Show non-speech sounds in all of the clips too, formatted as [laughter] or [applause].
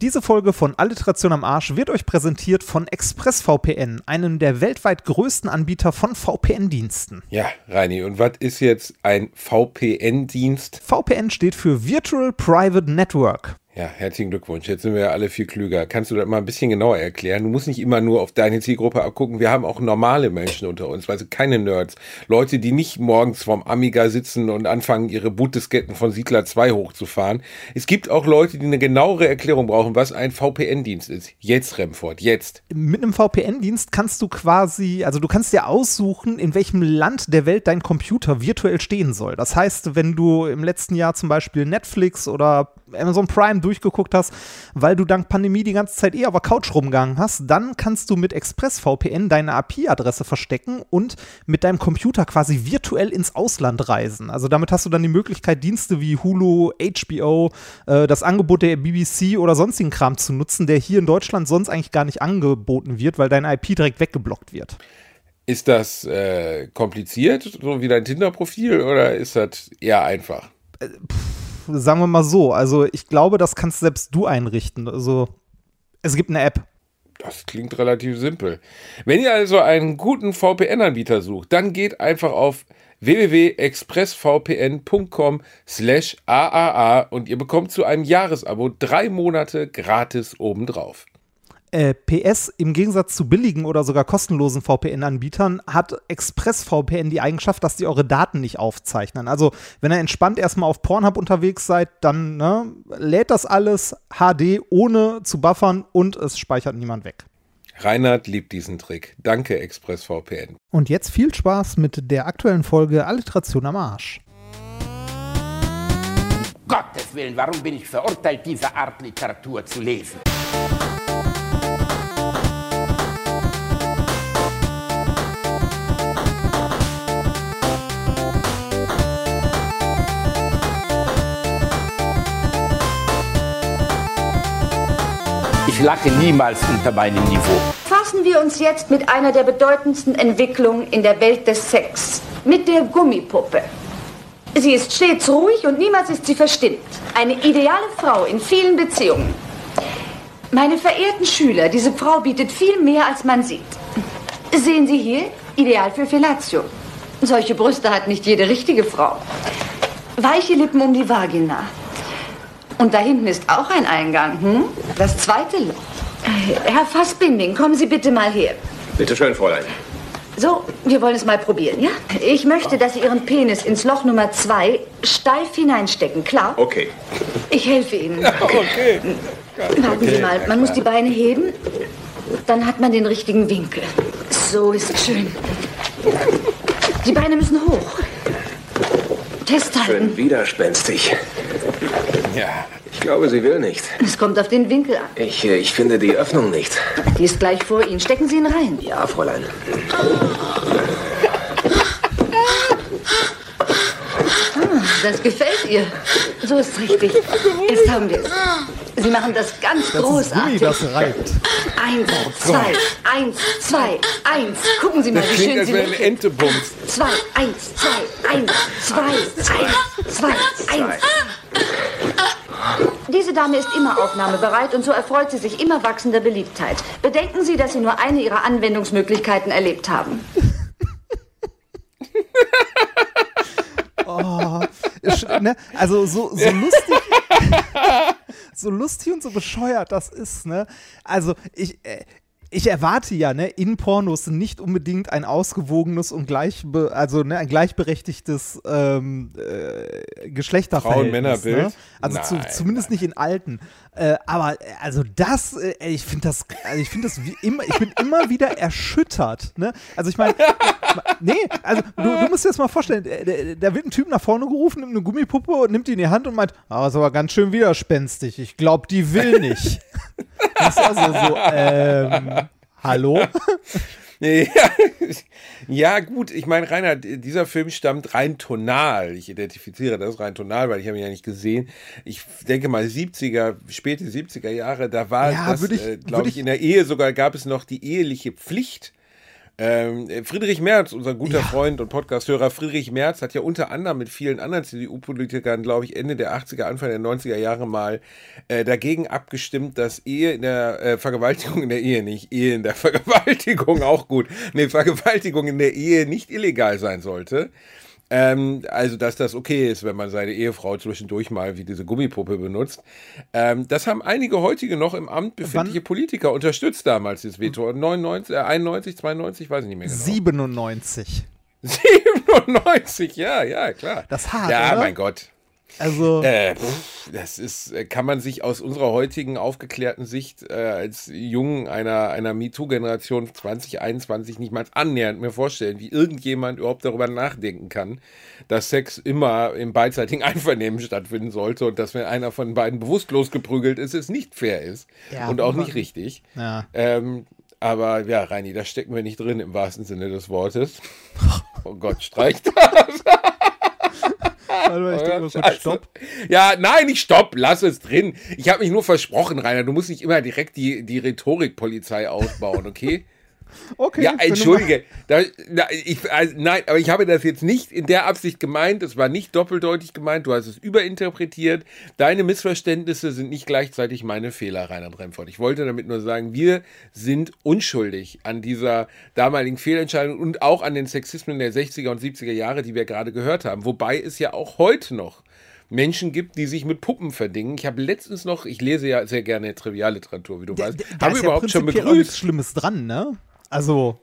Diese Folge von Alliteration am Arsch wird euch präsentiert von ExpressVPN, einem der weltweit größten Anbieter von VPN-Diensten. Ja, Reini, und was ist jetzt ein VPN-Dienst? VPN steht für Virtual Private Network. Ja, herzlichen Glückwunsch. Jetzt sind wir ja alle viel klüger. Kannst du das mal ein bisschen genauer erklären? Du musst nicht immer nur auf deine Zielgruppe abgucken. Wir haben auch normale Menschen unter uns, also keine Nerds. Leute, die nicht morgens vorm Amiga sitzen und anfangen, ihre Bootdisketten von Siedler 2 hochzufahren. Es gibt auch Leute, die eine genauere Erklärung brauchen, was ein VPN-Dienst ist. Jetzt, Remford, jetzt. Mit einem VPN-Dienst kannst du quasi, also du kannst dir aussuchen, in welchem Land der Welt dein Computer virtuell stehen soll. Das heißt, wenn du im letzten Jahr zum Beispiel Netflix oder Amazon Prime durchgeguckt hast, weil du dank Pandemie die ganze Zeit eh auf der Couch rumgegangen hast, dann kannst du mit ExpressVPN deine IP-Adresse verstecken und mit deinem Computer quasi virtuell ins Ausland reisen. Also damit hast du dann die Möglichkeit, Dienste wie Hulu, HBO, äh, das Angebot der BBC oder sonstigen Kram zu nutzen, der hier in Deutschland sonst eigentlich gar nicht angeboten wird, weil deine IP direkt weggeblockt wird. Ist das äh, kompliziert, so wie dein Tinder-Profil, oder ist das eher einfach? Äh, sagen wir mal so. Also ich glaube, das kannst selbst du einrichten. Also es gibt eine App. Das klingt relativ simpel. Wenn ihr also einen guten VPN-Anbieter sucht, dann geht einfach auf www.expressvpn.com slash AAA und ihr bekommt zu einem Jahresabo drei Monate gratis obendrauf. Äh, PS, im Gegensatz zu billigen oder sogar kostenlosen VPN-Anbietern hat ExpressVPN die Eigenschaft, dass die eure Daten nicht aufzeichnen. Also, wenn ihr entspannt erstmal auf Pornhub unterwegs seid, dann ne, lädt das alles HD ohne zu buffern und es speichert niemand weg. Reinhard liebt diesen Trick. Danke, ExpressVPN. Und jetzt viel Spaß mit der aktuellen Folge Alliteration am Arsch. Gottes Willen, warum bin ich verurteilt, diese Art Literatur zu lesen? Ich lache niemals unter meinem Niveau. Fassen wir uns jetzt mit einer der bedeutendsten Entwicklungen in der Welt des Sex, mit der Gummipuppe. Sie ist stets ruhig und niemals ist sie verstimmt. Eine ideale Frau in vielen Beziehungen. Meine verehrten Schüler, diese Frau bietet viel mehr, als man sieht. Sehen Sie hier, ideal für Fellatio. Solche Brüste hat nicht jede richtige Frau. Weiche Lippen um die Vagina. Und da hinten ist auch ein Eingang, hm? Das zweite Loch. Herr Fassbinding, kommen Sie bitte mal her. Bitte schön, Fräulein. So, wir wollen es mal probieren, ja? Ich möchte, dass Sie Ihren Penis ins Loch Nummer zwei steif hineinstecken, klar? Okay. Ich helfe Ihnen. Okay. Warten Sie mal, man muss die Beine heben, dann hat man den richtigen Winkel. So ist schön. Die Beine müssen hoch. Festhalten. Schön widerspenstig. Ja. Ich glaube, sie will nicht. Es kommt auf den Winkel an. Ich, äh, ich finde die Öffnung nicht. Die ist gleich vor Ihnen. Stecken Sie ihn rein. Ja, Fräulein. Ah, das gefällt ihr. So ist richtig. Jetzt haben wir es. Sie machen das ganz Das ist Gummi, großartig. das reibt. Eins, zwei, eins, zwei, eins. Gucken Sie mal, Das wie klingt, schön als Sie wäre eine mitgehen. Ente bumst. Zwei, eins, zwei, eins, zwei, eins, zwei, eins. Diese Dame ist immer aufnahmebereit und so erfreut sie sich immer wachsender Beliebtheit. Bedenken Sie, dass Sie nur eine Ihrer Anwendungsmöglichkeiten erlebt haben. Oh, ne? Also so, so lustig. [laughs] so lustig und so bescheuert das ist, ne? Also ich. Ich erwarte ja, ne, in Pornos nicht unbedingt ein ausgewogenes und gleichbe also ne, ein gleichberechtigtes ähm, äh, Geschlechterverhältnis. Frauen-Männer-Bild? Ne? Also zu, Nein, zumindest nicht in alten. Äh, aber äh, also das, äh, ich finde das, also ich finde das wie immer, ich bin immer wieder erschüttert. Ne? Also ich meine, [laughs] nee, also du, du musst dir das mal vorstellen, da, da wird ein Typ nach vorne gerufen, nimmt eine Gummipuppe und nimmt die in die Hand und meint, ah, ist aber ganz schön widerspenstig. Ich glaube, die will nicht. [laughs] Das ist also so, ähm, hallo? [laughs] Ja, [laughs] ja, gut, ich meine, Rainer, dieser Film stammt rein tonal. Ich identifiziere das rein tonal, weil ich habe ihn ja nicht gesehen. Ich denke mal 70er, späte 70er Jahre, da war Ja, das, äh, glaube ich, ich- in der Ehe sogar gab es noch die eheliche Pflicht. Ähm, Friedrich Merz, unser guter Ja. Freund und Podcasthörer Friedrich Merz, hat ja unter anderem mit vielen anderen CDU-Politikern, glaube ich, Ende der 80er, Anfang der 90er Jahre mal äh, dagegen abgestimmt, dass Ehe in der äh, Vergewaltigung in der Ehe nicht, Ehe in der [laughs] Vergewaltigung auch gut, nee, Vergewaltigung in der Ehe nicht illegal sein sollte. Ähm, also, dass das okay ist, wenn man seine Ehefrau zwischendurch mal wie diese Gummipuppe benutzt. Ähm, das haben einige heutige noch im Amt befindliche Politiker unterstützt damals, das Veto. 99, äh, 91, 92, weiß ich nicht mehr genau. 97. 97, [laughs] ja, ja, klar. Das hart, Ja, oder? mein Gott. Also, Äh, pff, das ist, äh, kann man sich aus unserer heutigen aufgeklärten Sicht äh, als Jungen einer, einer MeToo-Generation 2021 nicht mal annähernd mir vorstellen, wie irgendjemand überhaupt darüber nachdenken kann, dass Sex immer im beidseitigen [laughs] Einvernehmen stattfinden sollte und dass, wenn einer von beiden bewusstlos geprügelt ist, es nicht fair ist Ja, und auch nicht richtig. ja. Ähm, aber ja, Reini, da stecken wir nicht drin im wahrsten Sinne des Wortes. [laughs] Oh Gott, streicht [laughs] Warte mal, ich drück mal kurz. Stopp. Ja, nein, nicht Stopp, lass es drin. Ich habe mich nur versprochen, Rainer. Du musst nicht immer direkt die, die Rhetorikpolizei [laughs] ausbauen, okay? Okay, ja, entschuldige. Da, na, ich, also, nein, aber ich habe das jetzt nicht in der Absicht gemeint. Es war nicht doppeldeutig gemeint. Du hast es überinterpretiert. Deine Missverständnisse sind nicht gleichzeitig meine Fehler, Rainer Bremford. Ich wollte damit nur sagen, wir sind unschuldig an dieser damaligen Fehlentscheidung und auch an den Sexismen der 60er und 70er Jahre, die wir gerade gehört haben. Wobei es ja auch heute noch Menschen gibt, die sich mit Puppen verdingen. Ich habe letztens noch, ich lese ja sehr gerne Trivialliteratur, wie du Da, weißt, da, habe überhaupt ja schon prinzipiell auch nichts begrüßt. Schlimmes dran, ne? Also,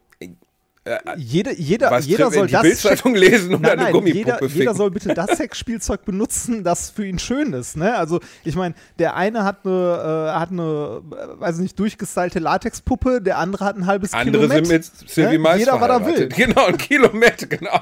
jede, jeder, Was, jeder soll die das. Bildzeitung lesen oder Nein, eine nein, Gummipuppe jeder, ficken? jeder soll bitte das Sexspielzeug benutzen, das für ihn schön ist. Ne? Also ich meine, der eine hat eine, äh, hat eine, äh, weiß nicht, durchgestylte Latexpuppe, der andere hat ein halbes Andere Kilometer. sind mit Sylvie Ne? Jeder, was er will. [laughs] Genau, ein Kilometer, genau.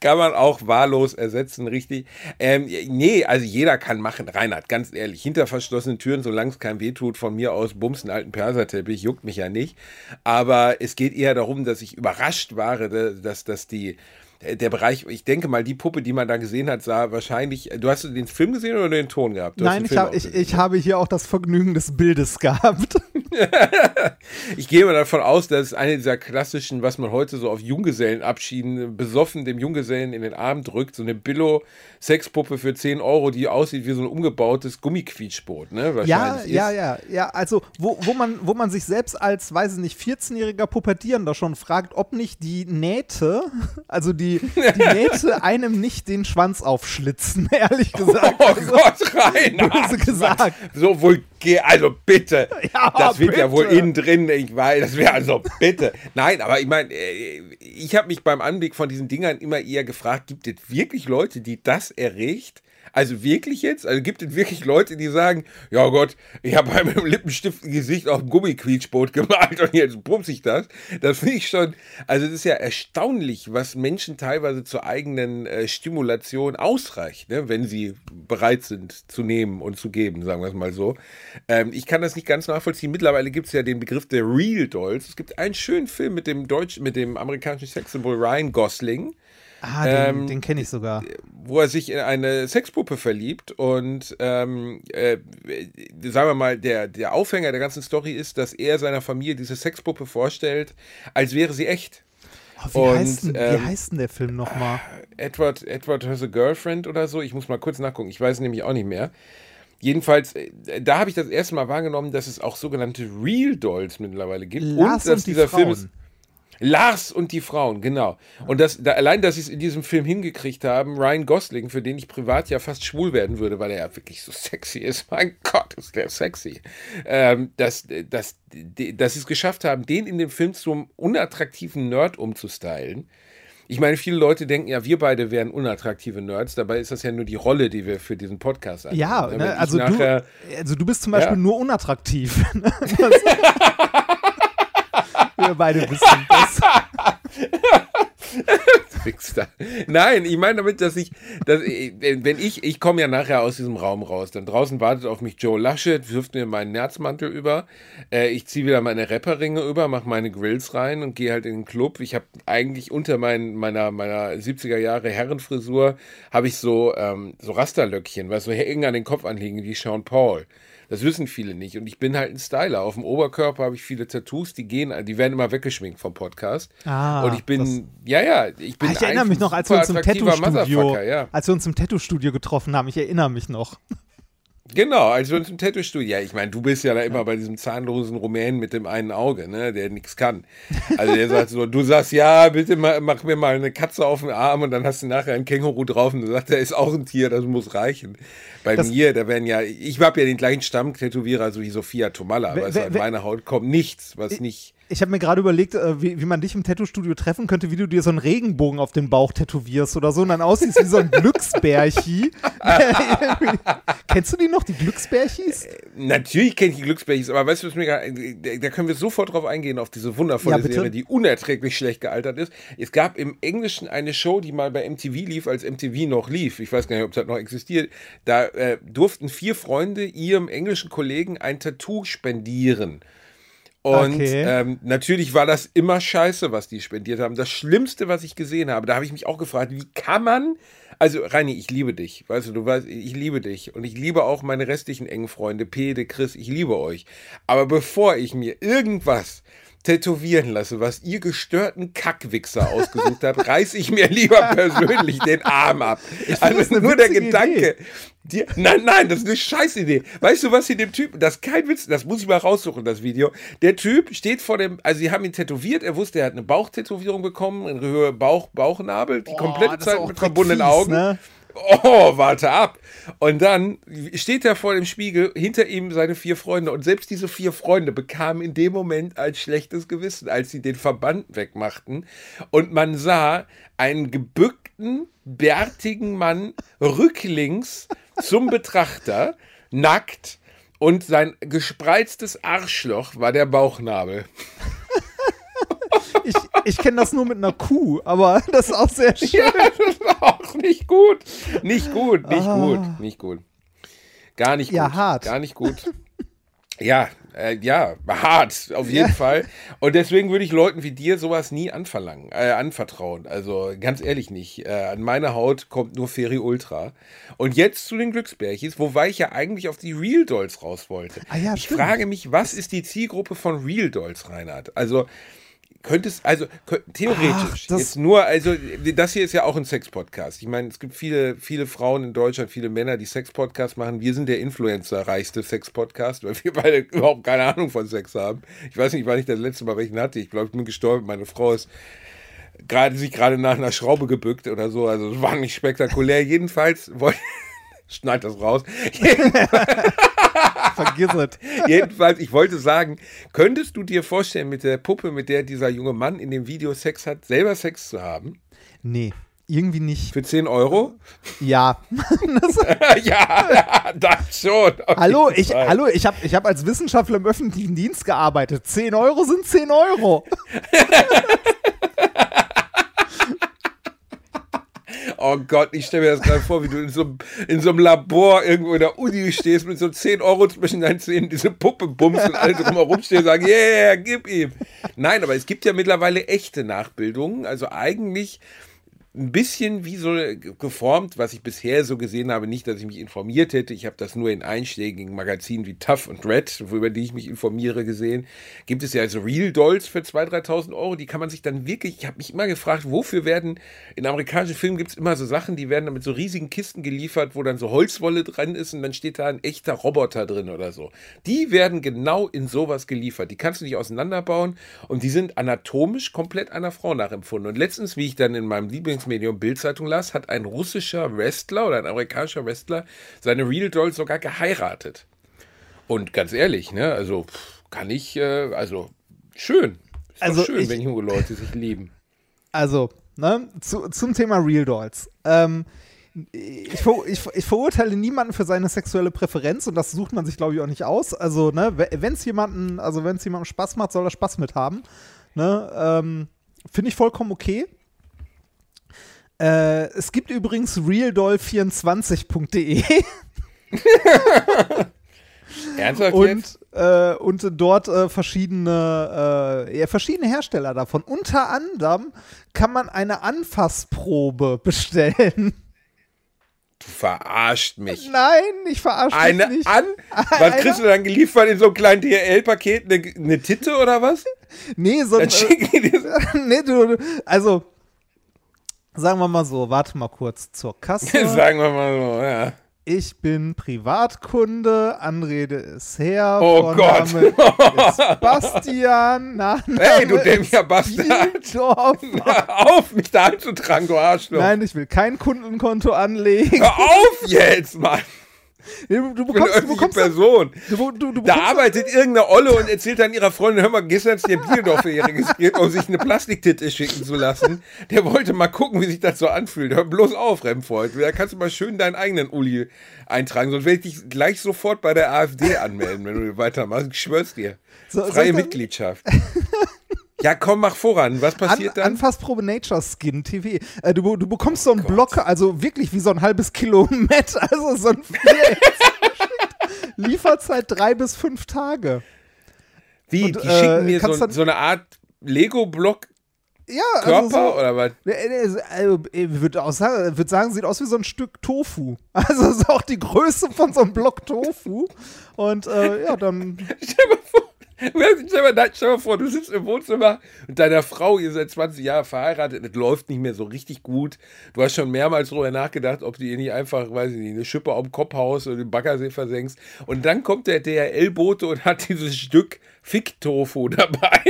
Kann man auch wahllos ersetzen, richtig. Ähm, nee, also jeder kann machen. Reinhard, ganz ehrlich, hinter verschlossenen Türen, solange es keinem wehtut, von mir aus bumsen alten Perserteppich, juckt mich ja nicht. Aber es geht eher darum, dass ich überrascht war, dass, dass die der Bereich, ich denke mal, die Puppe, die man da gesehen hat, sah wahrscheinlich. Du hast den Film gesehen oder den Ton gehabt? Du Nein, ich, hab, ich, ich habe hier auch das Vergnügen des Bildes gehabt. [laughs] Ich gehe mal davon aus, dass es eine dieser klassischen, was man heute so auf Junggesellenabschieden besoffen dem Junggesellen in den Arm drückt, so eine Billo-Sexpuppe für 10 Euro, die aussieht wie so ein umgebautes Gummiquietschboot, ne? Ja, ja, ja, ja. Also, wo, wo, man, wo man sich selbst als, weiß ich nicht, 14-jähriger Pubertierender schon fragt, ob nicht die Nähte, also die, die Nähte [laughs] einem nicht den Schwanz aufschlitzen, [laughs] ehrlich gesagt. Oh Gott, rein! Böse gesagt. So vulgär, also bitte. [laughs] Ja, das wird ja wohl bitte. innen drin, ich weiß, das wäre also bitte. Nein, aber ich meine, äh, ich habe mich beim Anblick von diesen Dingern immer eher gefragt, gibt es wirklich Leute, die das erregt? Also wirklich jetzt? Also gibt es wirklich Leute, die sagen, ja Gott, ich habe bei meinem Lippenstift ein Gesicht auf ein Gummiquietschboot [laughs] gemalt und jetzt pumps ich das? Das finde ich schon, also es ist ja erstaunlich, was Menschen teilweise zur eigenen äh, Stimulation ausreicht, ne? wenn sie bereit sind zu nehmen und zu geben, sagen wir es mal so. Ähm, ich kann das nicht ganz nachvollziehen. Mittlerweile gibt es ja den Begriff der Real Dolls. Es gibt einen schönen Film mit dem Deutsch, mit dem amerikanischen Sexsymbol Ryan Gosling Ah, den, Ähm, den kenne ich sogar. wo er sich in eine Sexpuppe verliebt und ähm, äh, sagen wir mal, der, der Aufhänger der ganzen Story ist, dass er seiner Familie diese Sexpuppe vorstellt, als wäre sie echt. Oh, wie, und, heißt denn, wie ähm, heißt denn der Film nochmal? Edward, Edward has a girlfriend oder so. Ich muss mal kurz nachgucken. Ich weiß nämlich auch nicht mehr. Jedenfalls, äh, da habe ich das erste Mal wahrgenommen, dass es auch sogenannte Real Dolls mittlerweile gibt. Lars dass und die dieser Film Frauen. ist, Lars und die Frauen, genau. Und das, da, allein, dass sie es in diesem Film hingekriegt haben, Ryan Gosling, für den ich privat ja fast schwul werden würde, weil er ja wirklich so sexy ist. [laughs] Mein Gott, ist der sexy. Ähm, dass, dass, dass sie es geschafft haben, den in dem Film zum unattraktiven Nerd umzustylen. Ich meine, viele Leute denken ja, wir beide wären unattraktive Nerds. Dabei ist das ja nur die Rolle, die wir für diesen Podcast annehmen. Ja, ne, ich also, nachher, du, also du bist zum Beispiel Ja. nur unattraktiv. [laughs] [laughs] Wir beide wissen das. [laughs] Nein, ich meine damit, dass ich, dass ich wenn ich, ich komme ja nachher aus diesem Raum raus, dann draußen wartet auf mich Joe Laschet, wirft mir meinen Nerzmantel über, äh, ich ziehe wieder meine Rapperringe über, mache meine Grills rein und gehe halt in den Club. Ich habe eigentlich unter mein, meiner, meiner 70er Jahre Herrenfrisur, habe ich so, ähm, so Rasterlöckchen, was so eng an den Kopf anliegen, wie Sean Paul. Das wissen viele nicht. Und ich bin halt ein Styler. Auf dem Oberkörper habe ich viele Tattoos, die gehen, die werden immer weggeschminkt vom Podcast. Ah, und ich bin, ja, ja, ich bin Ah, ich erinnere mich noch, als wir uns im Tattoo-Studio, ja. als wir uns im Tattoo-Studio getroffen haben, ich erinnere mich noch. Genau, als wir uns im Tattoo-Studio, ja, ich meine, du bist ja da immer bei diesem zahnlosen Rumänen mit dem einen Auge, ne, der nichts kann. Also der sagt so, du sagst, ja, bitte ma- mach mir mal eine Katze auf den Arm und dann hast du nachher ein Känguru drauf und du sagst, der ist auch ein Tier, das muss reichen. Bei Das- mir, da werden ja, ich habe ja den gleichen Stammtätowierer, so wie Sophia Tomalla, aber Wer- wer- an meiner Haut kommt nichts, was nicht... Ich habe mir gerade überlegt, äh, wie, wie man dich im Tattoo-Studio treffen könnte, wie du dir so einen Regenbogen auf den Bauch tätowierst oder so und dann aussiehst wie so ein [laughs] Glücksbärchi. [laughs] Kennst du die noch, die Glücksbärchis? Natürlich kenne ich die Glücksbärchis, aber weißt du, was mir gerade- da da können wir sofort drauf eingehen, auf diese wundervolle Ja. Serie, die unerträglich schlecht gealtert ist. Es gab im Englischen eine Show, die mal bei MTV lief, als MTV noch lief. Ich weiß gar nicht, ob das noch existiert. Da äh, durften vier Freunde ihrem englischen Kollegen ein Tattoo spendieren. Und Okay. ähm, natürlich war das immer scheiße, was die spendiert haben. Das Schlimmste, was ich gesehen habe, da habe ich mich auch gefragt, wie kann man, also Reini, ich liebe dich, weißt du, du weißt, ich liebe dich und ich liebe auch meine restlichen engen Freunde, Pede, Chris, ich liebe euch. Aber bevor ich mir irgendwas tätowieren lasse, was ihr gestörten Kackwichser ausgesucht habt, reiß ich mir lieber [laughs] persönlich den Arm ab. das Also nur der Gedanke, die, nein, nein, das ist eine Scheißidee. Weißt du, was sie dem Typen, das ist kein Witz, das muss ich mal raussuchen, das Video. Der Typ steht vor dem, also sie haben ihn tätowiert, er wusste, er hat eine Bauchtätowierung bekommen, in Höhe Bauch, Bauchnabel, die komplette ist Zeit mit verbundenen Augen. ne? Oh, warte ab. Und dann steht er vor dem Spiegel, hinter ihm seine vier Freunde. Und selbst diese vier Freunde bekamen in dem Moment ein schlechtes Gewissen, als sie den Verband wegmachten. Und man sah einen gebückten, bärtigen Mann rücklings zum Betrachter, nackt. Und sein gespreiztes Arschloch war der Bauchnabel. Ich, ich kenne das nur mit einer Kuh, aber das ist auch sehr [laughs] schön. Ja, das ist auch nicht gut. Nicht gut, nicht Ah. gut, nicht gut. Gar nicht Ja, gut. hart. Gar nicht gut. Ja, äh, ja, hart, auf jeden Fall. Und deswegen würde ich Leuten wie dir sowas nie anverlangen, äh, anvertrauen. Also ganz ehrlich nicht. Äh, an meine Haut kommt nur Feri Ultra. Und jetzt zu den Glücksbärchis, wobei ich ja eigentlich auf die Real Dolls raus wollte. Ah ja, ich stimmt. frage mich, was ist die Zielgruppe von Real Dolls, Reinhard? Also könntest, also kö- theoretisch, Ach, das- jetzt nur, also das hier ist ja auch ein Sex-Podcast. Ich meine, es gibt viele, viele Frauen in Deutschland, viele Männer, die Sex-Podcast machen. Wir sind der Influencer-reichste Sex-Podcast, weil wir beide [laughs] überhaupt keine Ahnung von Sex haben. Ich weiß nicht, wann ich das letzte Mal welchen hatte. Ich glaube, ich bin gestorben. Meine Frau ist gerade sich gerade nach einer Schraube gebückt oder so. Also es war nicht spektakulär. Jedenfalls wollte [laughs] schneid das raus. [laughs] [laughs] Vergiss es. Jedenfalls, ich wollte sagen, könntest du dir vorstellen, mit der Puppe, mit der dieser junge Mann in dem Video Sex hat, selber Sex zu haben? Nee, irgendwie nicht. Für 10 Euro? Ja. [laughs] [laughs] ja, ja, das schon. Hallo, ich, Fall. hallo, ich habe ich hab als Wissenschaftler im öffentlichen Dienst gearbeitet. 10 Euro sind 10 Euro. Oh Gott, ich stelle mir das gerade vor, wie du in so, einem- in so einem Labor irgendwo in der Uni stehst mit so 10 Euro zwischen deinen Zähnen, diese Puppe bummst und alle drumherum stehen und sagen, yeah, gib ihm. Nein, aber es gibt ja mittlerweile echte Nachbildungen, also eigentlich ein bisschen wie so geformt, was ich bisher so gesehen habe. Nicht, dass ich mich informiert hätte. Ich habe das nur in einschlägigen Magazinen wie Tough und Red, über die ich mich informiere, gesehen. Gibt es ja also Real Dolls für 2.000, 3.000 Euro. Die kann man sich dann wirklich, ich habe mich immer gefragt, wofür werden, in amerikanischen Filmen gibt es immer so Sachen, die werden dann mit so riesigen Kisten geliefert, wo dann so Holzwolle dran ist und dann steht da ein echter Roboter drin oder so. Die werden genau in sowas geliefert. Die kannst du nicht auseinanderbauen und die sind anatomisch komplett einer Frau nachempfunden. Und letztens, wie ich dann in meinem Lieblingsmedium Bildzeitung las, hat ein russischer Wrestler oder ein amerikanischer Wrestler seine Real Doll sogar geheiratet. Und ganz ehrlich, ne, also kann ich, äh, also schön. Ist Also schön, ich- wenn junge Leute sich lieben. Also, ne, zu, zum Thema Real Dolls. Ähm, ich, ver, ich, ich verurteile niemanden für seine sexuelle Präferenz und das sucht man sich, glaube ich, auch nicht aus. Also, ne, wenn es jemanden, also wenn es jemandem Spaß macht, soll er Spaß mit haben. Ne, ähm, Finde ich vollkommen okay. Äh, es gibt übrigens realdoll24.de [laughs] Ernsthaft und, äh, und dort äh, verschiedene, äh, ja, verschiedene Hersteller davon. Unter anderem kann man eine Anfassprobe [laughs] bestellen. Du verarscht mich. Nein, ich verarsche dich Eine nicht. an? Was kriegst du dann geliefert in so einem kleinen DHL-Paket? Eine, eine Titte oder was? Nee, so Dann ein, dir [laughs] nee, du- also sagen wir mal so, warte mal kurz zur [laughs] Kasse. Sagen wir mal so, ja. Ich bin Privatkunde, Anrede ist her. Oh Gott. Vorname ist [laughs] Bastian. Nachname Hey, du dämlicher Bastard. [laughs] Hör auf, mich da anzutragen, du Arschloch. Nein, ich will kein Kundenkonto anlegen. Hör auf jetzt, Mann. Du, du Ich bin bekommst, du öffentliche Person. du, du, du Da arbeitet irgendeine Olle und erzählt dann ihrer Freundin, hör mal, gestern ist der Bierdorf für ihr registriert, um sich eine Plastiktitte schicken zu lassen. Der wollte mal gucken, wie sich das so anfühlt. Hör bloß auf, Remford. Da kannst du mal schön deinen eigenen Uli eintragen, sonst werde ich dich gleich sofort bei der AfD anmelden, wenn du weitermachst. Ich schwör's dir. So- Freie ich Mitgliedschaft. [laughs] Ja, komm, mach voran. Was An, passiert dann? Anfassprobe Nature Skin TV. Äh, du, du bekommst so einen Oh Block, also wirklich wie so ein halbes Kilo [laughs] Met, also so ein. [laughs] Lieferzeit drei bis fünf Tage. Wie? und, Die äh, schicken mir so, so eine Art Lego-Block Ja, Körper also so, oder was? Äh, äh, äh, Ich würde sagen, würd sagen, sieht aus wie so ein Stück Tofu. [laughs] Also ist auch die Größe von so einem Block Tofu. Und äh, ja, dann. Stell mal vor, stell mal, stell mal vor, du sitzt im Wohnzimmer mit deiner Frau, ihr seid 20 Jahre verheiratet, es läuft nicht mehr so richtig gut. Du hast schon mehrmals darüber nachgedacht, ob du ihr nicht einfach, weiß ich nicht, eine Schippe auf dem Kopf haust oder den Baggersee versenkst. Und dann kommt der DHL-Bote und hat dieses Stück Fick-Tofu dabei.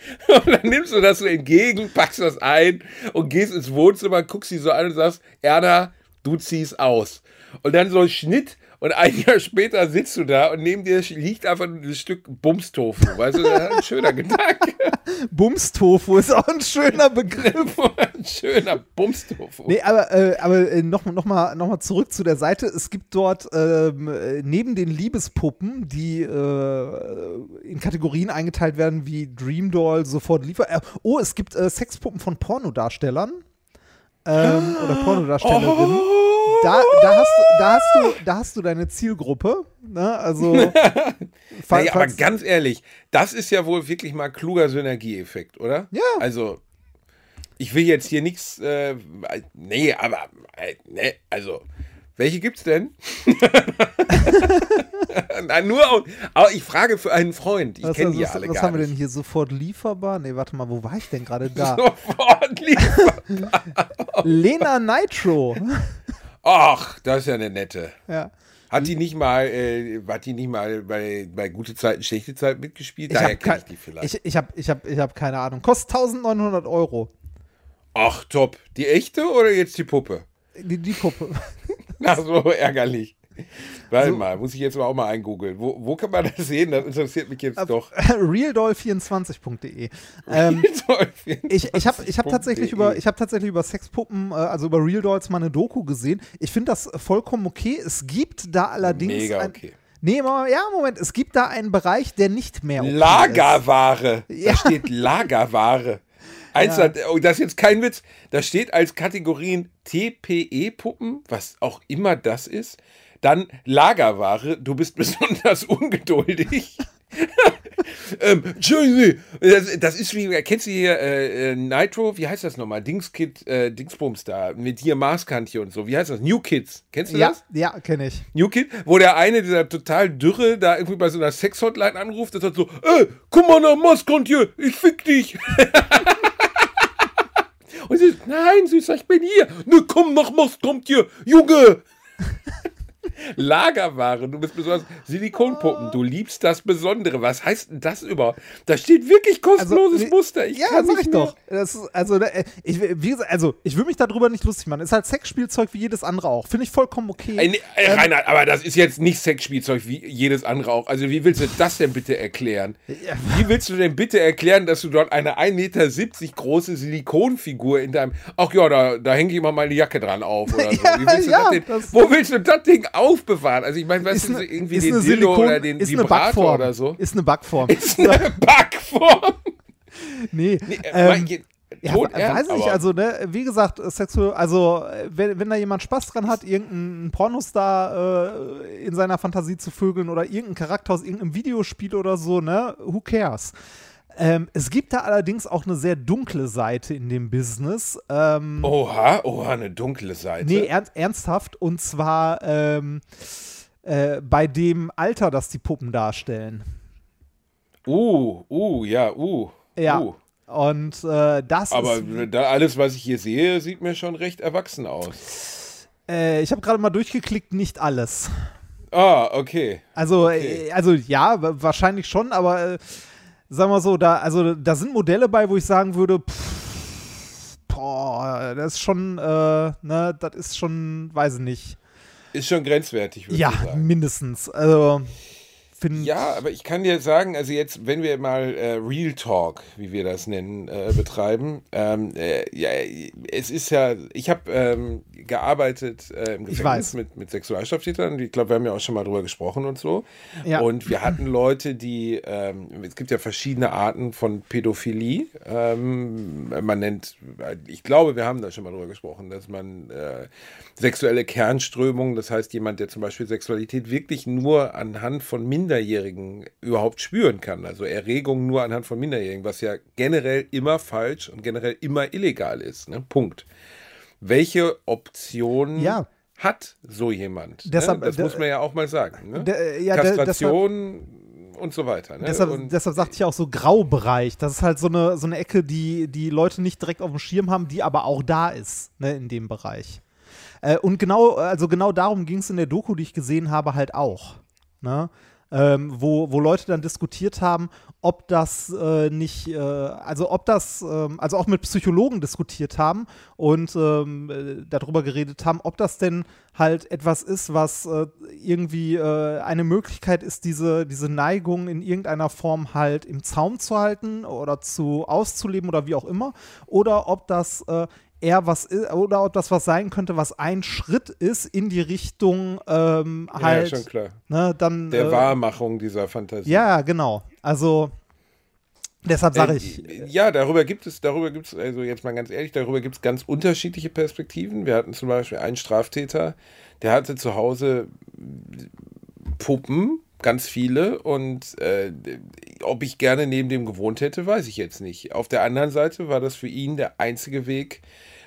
[laughs] Und dann nimmst du das so entgegen, packst das ein und gehst ins Wohnzimmer, guckst sie so an und sagst, Erna, du ziehst aus. Und dann so ein Schnitt und ein Jahr später sitzt du da und neben dir liegt einfach ein Stück Bumstofu. Weißt du, das ist ein schöner Gedanke. [laughs] Bums-Tofu ist auch ein schöner Begriff. [laughs] ein schöner Bumstofu. Nee, aber, äh, aber äh, noch, noch, mal, noch mal zurück zu der Seite. Es gibt dort ähm, äh, neben den Liebespuppen, die äh, in Kategorien eingeteilt werden wie Dream Doll, sofort liefer. Äh, oh, es gibt äh, Sexpuppen von Pornodarstellern. Ähm, oder Pornodarstellerinnen. Da, da, hast du, da, hast du, da hast du deine Zielgruppe. Ne? Also, [laughs] fall- Naja, aber falls- ganz ehrlich, das ist ja wohl wirklich mal kluger Synergieeffekt, oder? Ja. Also, ich will jetzt hier nichts, äh, nee, aber, äh, nee, also, welche gibt's denn? [laughs] [laughs] [laughs] Nein, nur, auch, auch, ich frage für einen Freund, ich was, kenne was, die was, alle was gar haben wir denn hier? Sofort lieferbar? Nee, warte mal, wo war ich denn gerade da? Sofort lieber. [laughs] Lena Nitro. Ach, das ist ja eine nette. ja. Hat die nicht mal, äh, hat die nicht mal bei, bei gute Zeiten, schlechte Zeiten mitgespielt? Ich Daher habe kenne ich die vielleicht. ich, ich hab, ich hab, ich hab keine Ahnung. Kostet 1900 Euro. Ach, top. Die echte oder jetzt die Puppe? Die, die Puppe. [laughs] Ach so, ärgerlich. [laughs] Warte mal, muss ich jetzt mal auch mal eingoogeln. Wo, wo kann man das sehen? Das interessiert mich jetzt doch. [laughs] Realdoll24.de. [laughs] Ähm, ich ich habe ich hab tatsächlich, über, ich hab tatsächlich über Sexpuppen, äh, also über Real Dolls mal eine Doku gesehen. Ich finde das vollkommen okay. Es gibt da allerdings. Mega ein, okay. Nee, ja, Moment. Es gibt da einen Bereich, der nicht mehr okay ist. Lagerware. Ja. Da steht Lagerware. Eins, Ja. hat- oh, das ist jetzt kein Witz. Da steht als Kategorien TPE-Puppen, was auch immer das ist. Dann Lagerware, du bist [laughs] besonders ungeduldig. [laughs] ähm, Entschuldigung, das, das ist wie, kennst du hier äh, äh, Nitro, wie heißt das nochmal? Dingskit, äh, Dingsbums da, mit hier Maßkantje und so. Wie heißt das? New Kids. Kennst du Ja, das? ja, kenne ich. New Kid, wo der eine, dieser total dürre, da irgendwie bei so einer Sex-Hotline anruft, das hat so, ey, guck mal nach Maskantje, ich fick dich. [laughs] Und sie sagt, nein, Süßer, ich bin hier. Ne, komm nach Maskantje, Junge. Lagerware, du bist besonders Silikonpuppen, du liebst das Besondere. Was heißt denn das überhaupt? Da steht wirklich kostenloses nee, Muster. Ich ja, kann sag nicht ich doch. Ist, also, äh, ich, wie gesagt, also, ich will mich darüber nicht lustig machen. Ist halt Sexspielzeug wie jedes andere auch. Finde ich vollkommen okay. Ey, nee, ey, Reinhard, aber das ist jetzt nicht Sexspielzeug wie jedes andere auch. Also wie willst du das denn bitte erklären? Wie willst du denn bitte erklären, dass du dort eine 1,70 Meter große Silikonfigur in deinem... Ach ja, da, da hänge ich immer meine Jacke dran auf oder [laughs] so. Ja, willst du ja, denn, das- wo willst du das Ding aufbewahren? Also ich meine, was ist ist eine, irgendwie ist den Silikon, oder den ist eine Vibrator Backform. oder so? Ist eine Backform. [laughs] Ist eine [laughs] Backform. nee, Nee, ähm, mein Ge- Ja, weiß ich nicht, also, ne, wie gesagt, sexuell, also, äh, wenn, wenn da jemand Spaß dran hat, irgendeinen Pornostar äh, in seiner Fantasie zu vögeln oder irgendeinen Charakter aus irgendeinem Videospiel oder so, ne, who cares? Ähm, es gibt da allerdings auch eine sehr dunkle Seite in dem Business. Ähm, Oha, oha, eine dunkle Seite. nee, ernst, ernsthaft. Und zwar ähm, äh, bei dem Alter, das die Puppen darstellen. Uh, uh, ja, uh. Ja. Uh. Und äh, das Aber ist. da alles, was ich hier sehe, sieht mir schon recht erwachsen aus. Äh, ich habe gerade mal durchgeklickt, nicht alles. Ah, okay. Also, Okay. äh, also ja, wa- wahrscheinlich schon, aber äh, sagen wir so, da, also da sind Modelle bei, wo ich sagen würde, pff, boah, das ist schon, äh, ne, das ist schon, weiß ich nicht. Ist schon grenzwertig, würde Ja, ich sagen. mindestens. Also, finde Ja, aber ich kann dir sagen, also jetzt, wenn wir mal äh, Real Talk, wie wir das nennen, äh, betreiben, ähm, äh, ja, es ist ja, ich habe ähm, gearbeitet äh, im Gefängnis mit, mit Sexualstraftätern. Ich glaube, wir haben ja auch schon mal drüber gesprochen und so. Ja. Und wir hatten Leute, die, ähm, es gibt ja verschiedene Arten von Pädophilie. Ähm, man nennt, ich glaube, wir haben da schon mal drüber gesprochen, dass man äh, sexuelle Kernströmungen, das heißt jemand, der zum Beispiel Sexualität wirklich nur anhand von Minderjährigen überhaupt spüren kann. Also Erregung nur anhand von Minderjährigen, was ja generell immer falsch und generell immer illegal ist. Ne? Punkt. Welche Optionen Ja. hat so jemand? Deshalb- ne? Das muss man ja auch mal sagen. Ne? De- ja, Kastration und so weiter. Ne? Deshalb, und, deshalb sagte ich auch so Graubereich. Das ist halt so eine, so eine Ecke, die die Leute nicht direkt auf dem Schirm haben, die aber auch da ist, ne, in dem Bereich. Äh, und genau, also genau darum ging es in der Doku, die ich gesehen habe, halt auch. Ne? Ähm, wo, wo Leute dann diskutiert haben, ob das äh, nicht, äh, also ob das, ähm, also auch mit Psychologen diskutiert haben und ähm, äh, darüber geredet haben, ob das denn halt etwas ist, was äh, irgendwie äh, eine Möglichkeit ist, diese, diese Neigung in irgendeiner Form halt im Zaum zu halten oder zu auszuleben oder wie auch immer, oder ob das äh, eher was ist, oder ob das was sein könnte, was ein Schritt ist in die Richtung ähm, ja, halt, schon klar. ne, dann Der äh, Wahrmachung dieser Fantasie. ja, genau. Also deshalb sage Äh, ich, Ja, darüber gibt es, darüber gibt es, also jetzt mal ganz ehrlich, darüber gibt es ganz unterschiedliche Perspektiven. Wir hatten zum Beispiel einen Straftäter, der hatte zu Hause Puppen, ganz viele, und äh, ob ich gerne neben dem gewohnt hätte, weiß ich jetzt nicht. Auf der anderen Seite war das für ihn der einzige Weg,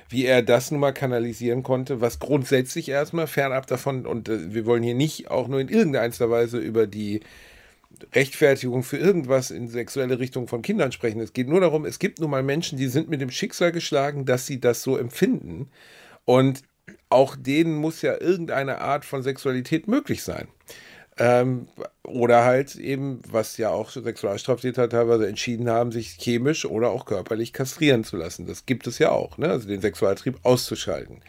wie er das nun mal kanalisieren konnte, was grundsätzlich erstmal fernab davon, und äh, wir wollen hier nicht auch nur in irgendeiner Weise über die Rechtfertigung für irgendwas in sexuelle Richtung von Kindern sprechen. Es geht nur darum, es gibt nun mal Menschen, die sind mit dem Schicksal geschlagen, dass sie das so empfinden. Und auch denen muss ja irgendeine Art von Sexualität möglich sein. Ähm, oder halt eben, was ja auch Sexualstraftäter teilweise entschieden haben, sich chemisch oder auch körperlich kastrieren zu lassen. Das gibt es ja auch, ne? also den Sexualtrieb auszuschalten.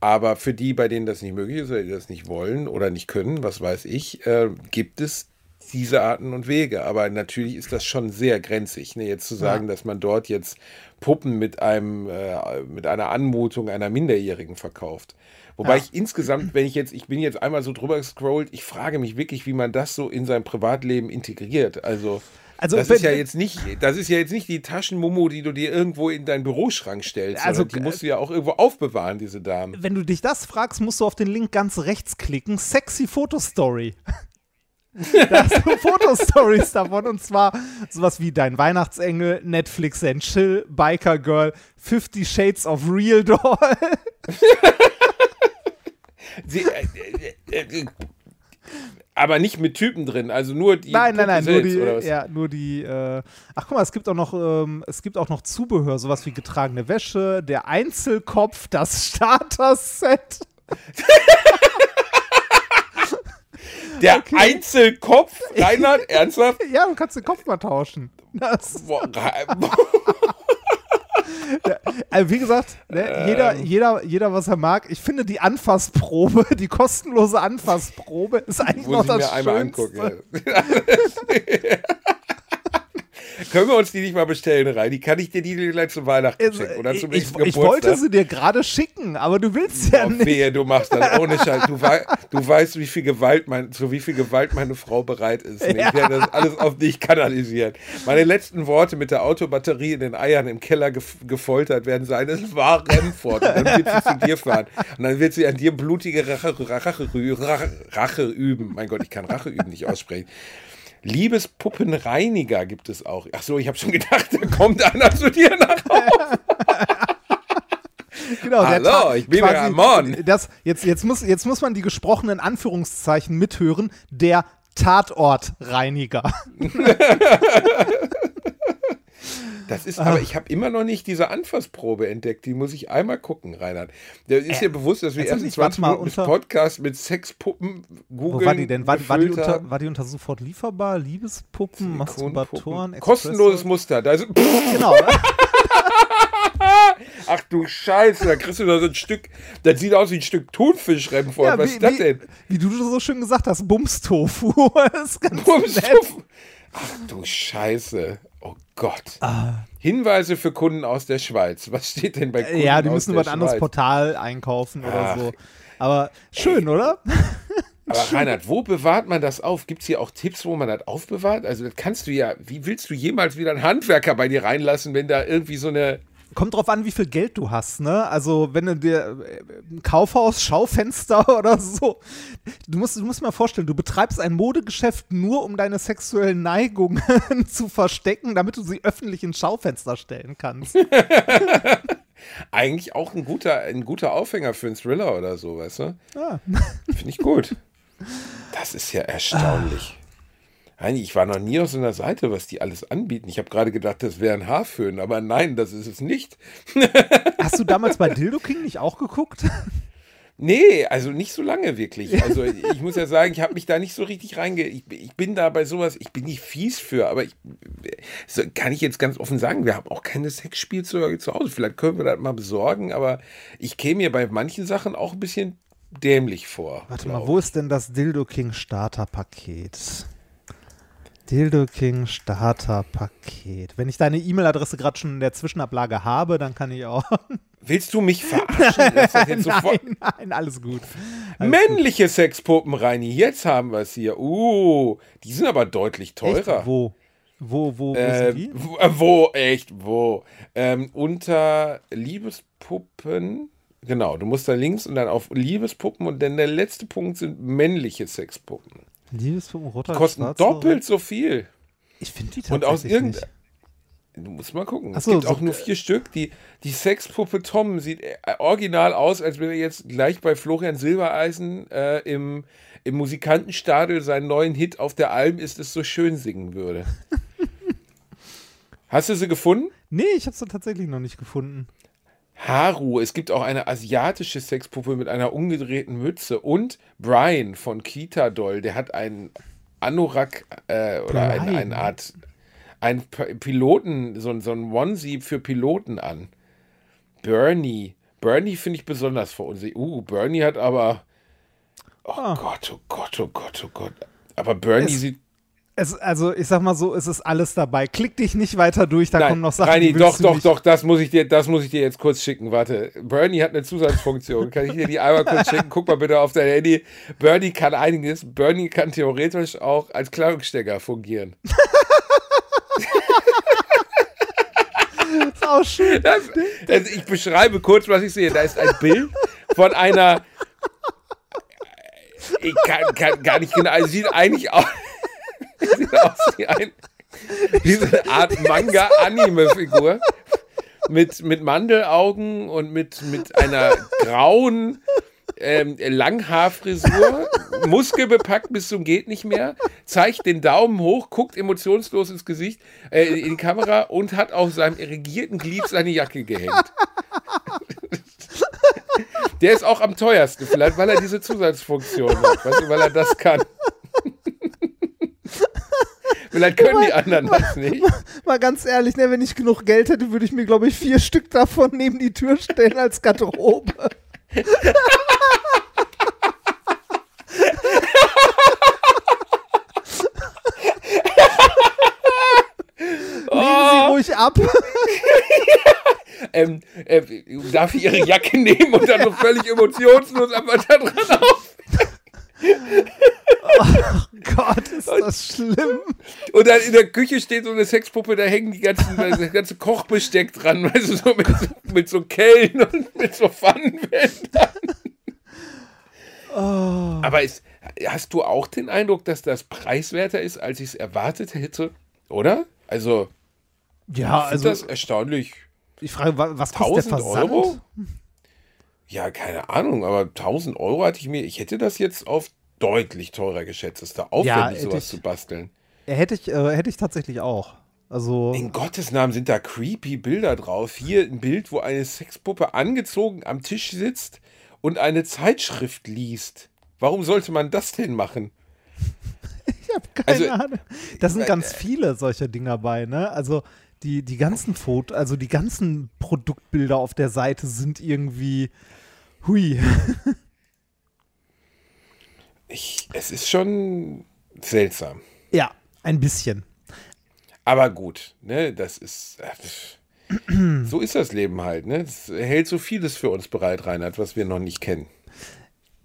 Aber für die, bei denen das nicht möglich ist oder die das nicht wollen oder nicht können, was weiß ich, äh, gibt es diese Arten und Wege. Aber natürlich ist das schon sehr grenzig, ne? jetzt zu sagen, dass man dort jetzt Puppen mit einem äh, mit einer Anmutung einer Minderjährigen verkauft. Wobei Ja. ich insgesamt, wenn ich jetzt, ich bin jetzt einmal so drüber gescrollt, ich frage mich wirklich, wie man das so in sein Privatleben integriert. Also, Also, das ist ja jetzt nicht, das ist ja jetzt nicht die Taschenmumu, die du dir irgendwo in deinen Büroschrank stellst. Also, die musst du ja auch irgendwo aufbewahren, diese Damen. wenn du dich das fragst, musst du auf den Link ganz rechts klicken. Sexy Fotostory. [laughs] da hast du Fotostories davon und zwar sowas wie Dein Weihnachtsengel, Netflix and Chill, Biker Girl, 50 Shades of Real Doll. [laughs] Sie, äh, äh, äh, aber nicht mit Typen drin, also nur die. nein, nein, nein, Puppe nur die, ja, nur die, äh, ach guck mal, es gibt auch noch, ähm, es gibt auch noch Zubehör, sowas wie getragene Wäsche, der Einzelkopf, das Starter-Set. [laughs] Der Einzelkopf, Reinhard, [laughs] ernsthaft? Ja, du kannst den Kopf mal tauschen. Das, Boah, [laughs] also wie gesagt, ne, Ähm. jeder, jeder, jeder, was er mag. Ich finde die Anfassprobe, die kostenlose Anfassprobe ist eigentlich Muss noch ich das mir einmal Schönste. angucken. Ja. [laughs] Können wir uns die nicht mal bestellen, Rein? Die kann ich dir die gleich zum Weihnachten Also, schicken oder ich, zum ich, nächsten ich Geburtstag. wollte sie dir gerade schicken, aber du willst ja Oh, nicht. wehe, du machst das ohne Scheiß. Du, wei du weißt, wie viel Gewalt mein, zu wie viel Gewalt meine Frau bereit ist. Ich werde das alles auf dich kanalisieren. Meine letzten Worte mit der Autobatterie in den Eiern im Keller gef gefoltert werden sein, es war Remford. Und dann wird sie zu dir fahren. Und dann wird sie an dir blutige Rache, Rache, Rache, Rache üben. Mein Gott, ich kann Rache üben nicht aussprechen. Liebespuppenreiniger gibt es auch. Ach so, ich habe schon gedacht, da kommt einer zu dir nach Hause. [laughs] Genau, Hallo, ich bin Ramon. Das, jetzt, jetzt, muss, jetzt muss man die gesprochenen Anführungszeichen mithören. Der Tatortreiniger. [laughs] Das ist, aber ich habe immer noch nicht diese Anfassprobe entdeckt. Die muss ich einmal gucken, Reinhard. Der ist dir bewusst, dass wir erst in nicht, 20 warte mal, Minuten unter- Podcast mit Sexpuppen googeln. Wo war die denn? War, war, die unter, war die unter sofort lieferbar? Liebespuppen, Masturbatoren. Kostenloses? Muster. Da ist, Genau. [laughs] ach du Scheiße, da kriegst du da so ein Stück, das sieht aus wie ein Stück Thunfischrempfort. Ja, Was wie, ist das denn? wie du so schön gesagt hast, Bumstofu. [laughs] das ist ganz Bums, nett. Tuff. Ach du Scheiße. Oh Gott. Ah. Hinweise für Kunden aus der Schweiz. Was steht denn bei Kunden Ja, die aus müssen der über ein anderes Schweiz? Portal einkaufen oder Ach. so. Aber schön, oder? Aber [laughs] Reinhard, wo bewahrt man das auf? Gibt es hier auch Tipps, wo man das aufbewahrt? Also das kannst du ja, wie willst du jemals wieder einen Handwerker bei dir reinlassen, wenn da irgendwie so eine... Kommt drauf an, wie viel Geld du hast, ne? Also, wenn du dir äh, ein Kaufhaus, Schaufenster [laughs] oder so. Du musst, du musst mal vorstellen, du betreibst ein Modegeschäft nur, um deine sexuellen Neigungen [laughs] zu verstecken, damit du sie öffentlich ins Schaufenster stellen kannst. [laughs] Eigentlich auch ein guter, ein guter Aufhänger für einen Thriller oder so, weißt du? Ah. Finde ich gut. Das ist ja erstaunlich. Heini, ich war noch nie auf so einer Seite, was die alles anbieten. Ich habe gerade gedacht, das wäre ein Haarföhn, aber nein, das ist es nicht. [laughs] Hast du damals bei Dildo King nicht auch geguckt? Nee, also nicht so lange wirklich. Also ich muss ja sagen, ich habe mich da nicht so richtig reinge... Ich, ich bin da bei sowas, ich bin nicht fies für, aber ich so, kann ich jetzt ganz offen sagen, wir haben auch keine Sexspielzeuge zu Hause. Vielleicht können wir das mal besorgen, aber ich käme mir bei manchen Sachen auch ein bisschen dämlich vor. Warte mal, wo ist denn das Dildo King Starterpaket? Dildo King Starterpaket. Wenn ich deine E-Mail-Adresse gerade schon in der Zwischenablage habe, dann kann ich auch. [laughs] Willst du mich verarschen? [laughs] Sofort. nein, nein, alles gut. Alles Männliche Sexpuppen, Reini, jetzt haben wir es hier. Uh, die sind aber deutlich gut. Echt? teurer. Wo? Wo, wo, wo Äh, sind die? wo, äh, wo, echt, wo? Ähm, unter Liebespuppen, genau, du musst da links und dann auf Liebespuppen und dann der letzte Punkt sind männliche Sexpuppen. Liebespuppen, roter Kosten schwarzer- doppelt so viel. Ich finde die Und aus tatsächlich irgend- nicht. Du musst mal gucken. Ach es so, gibt so- auch nur vier Stück. Die, die Sexpuppe Tom sieht äh, original aus, als wenn er jetzt gleich bei Florian Silbereisen äh, im, im Musikantenstadel seinen neuen Hit auf der Alm ist es so schön singen würde. [laughs] Hast du sie gefunden? Nee, ich habe sie tatsächlich noch nicht gefunden. Haru, es gibt auch eine asiatische Sexpuppe mit einer umgedrehten Mütze und Brian von Kita Doll, der hat einen Anorak äh, oder ein, eine Art ein Piloten, so, ein- so ein Onesie für Piloten an. Bernie. Bernie finde ich besonders verunsichert. Uh, Bernie hat aber. Oh Ah. Gott, oh Gott, oh Gott, oh Gott. Aber Bernie Es- sieht. Es, also, ich sag mal so, es ist alles dabei. Klick dich nicht weiter durch, da kommen noch Sachen, Reini, doch, doch, nicht. doch, das muss, ich dir, das muss ich dir jetzt kurz schicken. Warte, Bernie hat eine Zusatzfunktion. Kann ich dir die einmal kurz schicken? Guck mal bitte auf dein Handy. Bernie kann einiges. Bernie kann theoretisch auch als Kleidungsstecker fungieren. ist auch schön. Das, das, ich beschreibe kurz, was ich sehe. Da ist ein Bild von einer. Ich kann, kann gar nicht genau. Also sieht eigentlich aus. [laughs] sieht aus wie, ein, wie eine Art Manga-Anime-Figur. Mit, mit Mandelaugen und mit, mit einer grauen ähm, Langhaarfrisur, muskelbepackt bis zum geht nicht mehr, zeigt den Daumen hoch, guckt emotionslos ins Gesicht, äh, in die Kamera und hat auf seinem irrigierten Glied seine Jacke gehängt. Der ist auch am teuersten, vielleicht weil er diese Zusatzfunktion hat, weißt du, weil er das kann. Vielleicht können die anderen das nicht. Mal ganz ehrlich, ne, wenn ich genug Geld hätte, würde ich mir, glaube ich, vier Stück davon neben die Tür stellen als Garderobe. Nehmen Sie ruhig ab. Ähm, äh, darf ich ihre Jacke nehmen und dann so völlig emotionslos einfach da dran auf. Gott, ist das schlimm. Und dann in der Küche steht so eine Sexpuppe, da hängen die ganzen, das ganze Kochbesteck dran, [laughs] weißt du, so mit, so, mit so Kellen und mit so Pfannenwänden. Aber ist, hast du auch den Eindruck, dass das preiswerter ist, als ich es erwartet hätte? Oder? Also, Ja, also das erstaunlich. ich frage, wa- was kostet der 1000 Versand? Euro? Ja, keine Ahnung, aber 1000 Euro hatte ich mir, ich hätte das jetzt auf deutlich teurer geschätzt. Es ist da aufwendig, hätte sowas ich- zu basteln. Ja, hätte ich, äh, hätte ich tatsächlich auch. Also, In Gottes Namen sind da creepy Bilder drauf. Hier ein Bild, wo eine Sexpuppe angezogen am Tisch sitzt und eine Zeitschrift liest. Warum sollte man das denn machen? [laughs] ich habe keine also, Ahnung. Da sind äh, ganz viele solcher Dinger bei, ne? Also, die, die ganzen Fotos, also die ganzen Produktbilder auf der Seite sind irgendwie, hui. Ich, es ist schon seltsam. Ja, ein bisschen. Aber gut, ne, das ist. äh, So ist das Leben halt, ne? Es hält so vieles für uns bereit, Reinhard, was wir noch nicht kennen.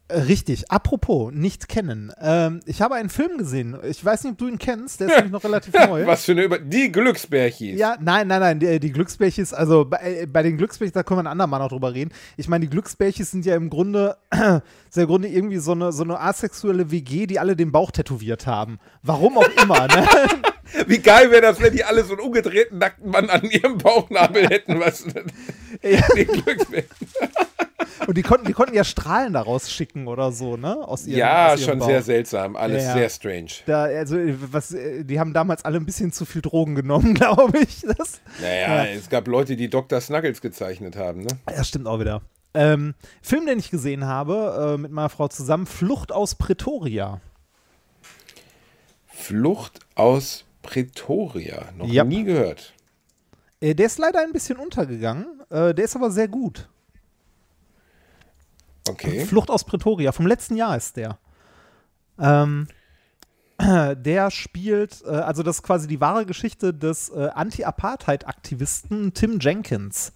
Äh, Richtig. Apropos, nicht kennen. Ähm, ich habe einen Film gesehen. Ich weiß nicht, ob du ihn kennst. Der ist nämlich noch relativ [laughs] neu. Was für eine Über. Die Glücksbärchis. Ja, nein, nein, nein, die, die Glücksbärchis, also bei, äh, bei den Glücksbärchis, da können wir ein andermal noch drüber reden. Ich meine, die Glücksbärchis sind ja im Grunde, [clears throat] sehr im Grunde irgendwie so eine, so eine asexuelle WG, die alle den Bauch tätowiert haben. Warum auch immer, ne? [laughs] Wie geil wäre das, wenn die alle so einen umgedrehten nackten Mann an ihrem Bauchnabel hätten, was [laughs] die Glücksbärchen. [laughs] Und die konnten, die konnten ja Strahlen daraus schicken oder so, ne? Aus ihrem, Ja, aus ihrem schon Bauch. sehr seltsam, alles Ja, ja. sehr strange. Da, also, was, äh, die haben damals alle ein bisschen zu viel Drogen genommen, [laughs] glaube ich. Das, Naja, es gab Leute, die Dr. Snuggles gezeichnet haben, ne? Ja, stimmt auch wieder. Ähm, Film, den ich gesehen habe, äh, mit meiner Frau zusammen, Flucht aus Pretoria. Flucht aus Pretoria. Noch Ja. nie gehört. Äh, der ist leider ein bisschen untergegangen, äh, der ist aber sehr gut. Okay. Flucht aus Pretoria, vom letzten Jahr ist der. Ähm, [clears throat] der spielt, äh, also das ist quasi die wahre Geschichte des Anti-Apartheid-Aktivisten Tim Jenkins.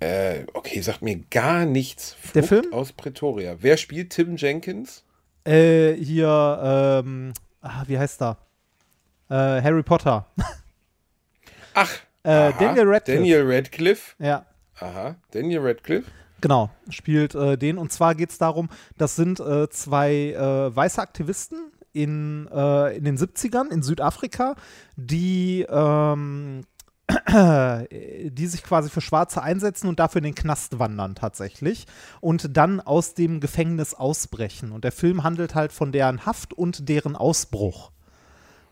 Äh, okay, sagt mir gar nichts. Flucht Der Film? aus Pretoria. Wer spielt Tim Jenkins? Äh, hier, ähm, ah, wie heißt er? Äh, Harry Potter. Ach, Äh, aha, Daniel Radcliffe. Daniel Radcliffe. Ja, Aha, Daniel Radcliffe. Genau, spielt äh, den. Und zwar geht es darum, das sind äh, zwei äh, weiße Aktivisten in, äh, in den 70ern in Südafrika, die, ähm, die sich quasi für Schwarze einsetzen und dafür in den Knast wandern tatsächlich und dann aus dem Gefängnis ausbrechen. Und der Film handelt halt von deren Haft und deren Ausbruch.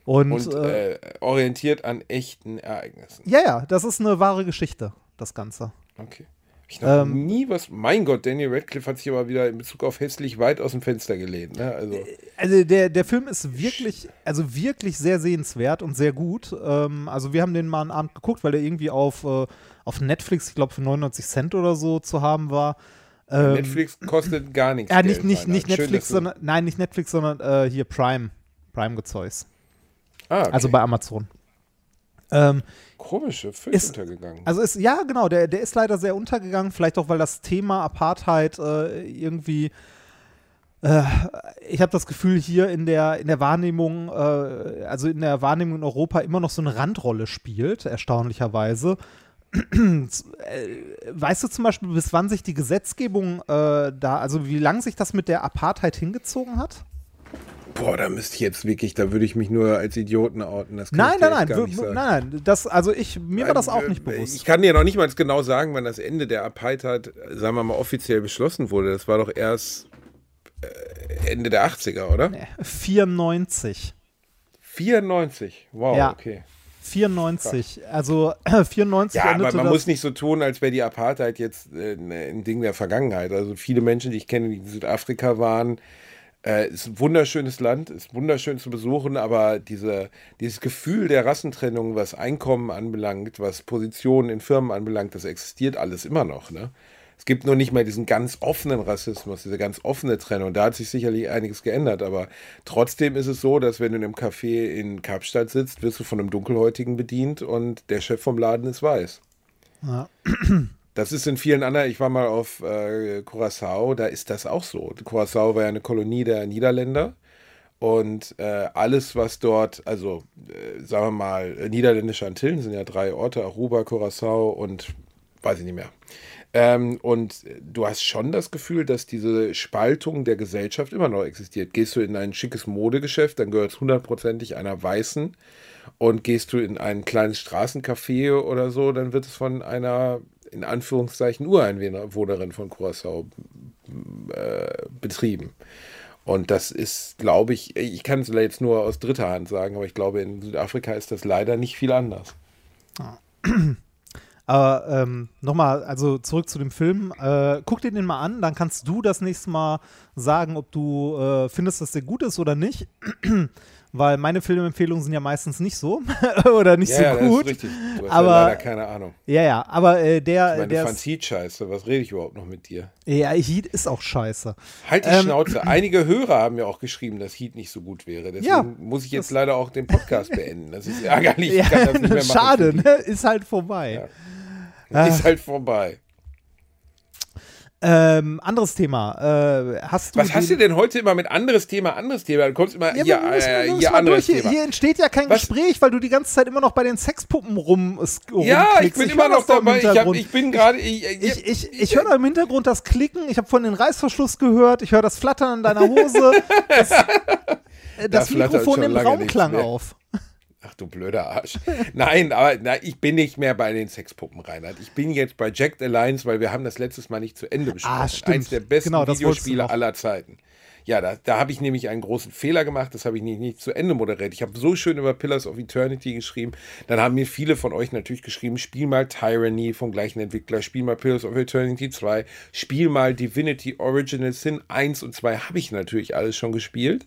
Und, Und äh, äh, orientiert an echten Ereignissen. ja, ja, das ist eine wahre Geschichte, das Ganze. Okay. Ich noch Ähm, nie was. Mein Gott, Daniel Radcliffe hat sich aber wieder in Bezug auf hässlich weit aus dem Fenster gelehnt. Ne? Also, Also der, der Film ist wirklich, also wirklich sehr sehenswert und sehr gut. Ähm, also wir haben den mal einen Abend geguckt, weil der irgendwie auf, äh, auf Netflix, ich glaube für 99 Cent oder so zu haben war. Ähm, Netflix kostet gar nichts. Ja, nicht, nicht, nicht Schön, Netflix, sondern, nein, nicht Netflix, sondern äh, hier Prime. Prime-Gezeugs. Ah, okay. Also bei Amazon. Ähm, Komische, völlig ist- untergegangen. Also ist, ja, genau, der, der ist leider sehr untergegangen, vielleicht auch, weil das Thema Apartheid äh, irgendwie äh, ich habe das Gefühl, hier in der, in der Wahrnehmung, äh, also in der Wahrnehmung in Europa immer noch so eine Randrolle spielt, erstaunlicherweise. Äh, weißt du zum Beispiel, bis wann sich die Gesetzgebung äh, da, also wie lange sich das mit der Apartheid hingezogen hat? Boah, da müsste ich jetzt wirklich, da würde ich mich nur als Idioten outen. Das Nein, nein, nein, gar nicht sagen. nein, das, also ich, mir war das auch nicht bewusst. Ich kann dir noch nicht mal genau sagen, wann das Ende der Apartheid, sagen wir mal, offiziell beschlossen wurde. Das war doch erst äh, Ende der 80er, oder? 94. 94. Wow, Ja. okay. 94, also [clears throat] 94 Ja, aber man muss nicht so tun, als wäre die Apartheid jetzt äh, ein Ding der Vergangenheit. Also viele Menschen, die ich kenne, die in Südafrika waren, äh, ist ein wunderschönes Land, ist wunderschön zu besuchen, aber diese, dieses Gefühl der Rassentrennung, was Einkommen anbelangt, was Positionen in Firmen anbelangt, das existiert alles immer noch. Ne? Es gibt nur nicht mehr diesen ganz offenen Rassismus, diese ganz offene Trennung. Da hat sich sicherlich einiges geändert, aber trotzdem ist es so, dass wenn du in einem Café in Kapstadt sitzt, wirst du von einem Dunkelhäutigen bedient und der Chef vom Laden ist weiß. Ja. [clears throat] Das ist in vielen anderen, ich war mal auf äh, Curacao, da ist das auch so. Curacao war ja eine Kolonie der Niederländer und äh, alles, was dort, also äh, sagen wir mal, niederländische Antillen sind ja drei Orte, Aruba, Curacao und weiß ich nicht mehr. Ähm, und du hast schon das Gefühl, dass diese Spaltung der Gesellschaft immer noch existiert. Gehst du in ein schickes Modegeschäft, dann gehört es hundertprozentig einer Weißen. Und gehst du in ein kleines Straßencafé oder so, dann wird es von einer, in Anführungszeichen, Ureinwohnerin von Curaçao äh, betrieben. Und das ist, glaube ich, ich kann es jetzt nur aus dritter Hand sagen, aber ich glaube, in Südafrika ist das leider nicht viel anders. [clears throat] Aber ähm, nochmal, also zurück zu dem Film. Äh, guck dir den mal an, dann kannst du das nächste Mal sagen, ob du äh, findest, dass der gut ist oder nicht. [clears throat] weil meine Filmempfehlungen sind ja meistens nicht so [laughs] oder nicht ja, so gut. Das ist richtig. Du hast aber, ja leider keine Ahnung. Ja, ja, aber äh, der. Ich meine, der du fandst Heat scheiße. Was rede ich überhaupt noch mit dir? Ja, Heat ist auch scheiße. Halt die Ähm, Schnauze. [clears throat] Einige Hörer haben ja auch geschrieben, dass Heat nicht so gut wäre. Deswegen Ja, muss ich jetzt leider auch den Podcast [laughs] beenden. Das ist ärgerlich. Ja, Ich kann das nicht mehr [laughs] machen. schade, ne? Ist halt vorbei. Ist halt vorbei. Ähm, anderes Thema. Äh, hast du Was hast du den- denn heute immer mit anderes Thema, anderes Thema? Du kommst immer Ja, hier, müssen, äh, hier anderes durch. Thema. hier entsteht ja kein Was? Gespräch, weil du die ganze Zeit immer noch bei den Sexpuppen rum. ja, ich bin hör immer noch das dabei. Ich, hab, ich bin gerade. Ich, Ich, ich, ich höre da im Hintergrund das Klicken, ich habe von den Reißverschluss gehört, ich höre das Flattern an deiner Hose. Das, [laughs] äh, das flattert Mikrofon nimmt Raumklang auf. Ach du blöder Arsch. Nein, aber na, ich bin nicht mehr bei den Sexpuppen, Reinhard. Ich bin jetzt bei Jacked Alliance, weil wir haben das letztes Mal nicht zu Ende besprochen. Ah, stimmt. Eins der besten Genau, Videospiele aller Zeiten. Ja, da, da habe ich nämlich einen großen Fehler gemacht. Das habe ich nicht, nicht zu Ende moderiert. Ich habe so schön über Pillars of Eternity geschrieben. Dann haben mir viele von euch natürlich geschrieben, spiel mal Tyranny vom gleichen Entwickler, spiel mal Pillars of Eternity 2, spiel mal Divinity Original Sin 1 und 2. Habe ich natürlich alles schon gespielt.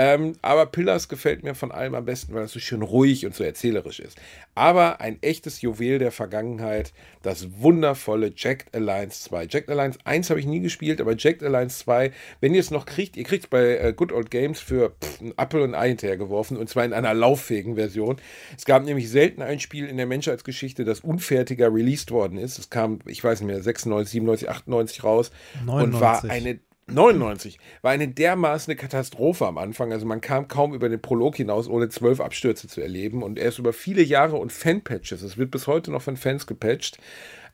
Ähm, aber Pillars gefällt mir von allem am besten, weil es so schön ruhig und so erzählerisch ist. Aber ein echtes Juwel der Vergangenheit, das wundervolle Jacked Alliance 2. Jacked Alliance 1 habe ich nie gespielt, aber Jacked Alliance 2, wenn ihr es noch kriegt, ihr kriegt es bei äh, Good Old Games für pff, einen Apfel und Ei hinterhergeworfen und zwar in einer lauffähigen Version. Es gab nämlich selten ein Spiel in der Menschheitsgeschichte, das unfertiger released worden ist. Es kam, ich weiß nicht mehr, 96, 97, 98 raus und 99. war eine 99 war eine dermaßen eine Katastrophe am Anfang. Also man kam kaum über den Prolog hinaus, ohne zwölf Abstürze zu erleben. Und erst über viele Jahre und Fanpatches, es wird bis heute noch von Fans gepatcht,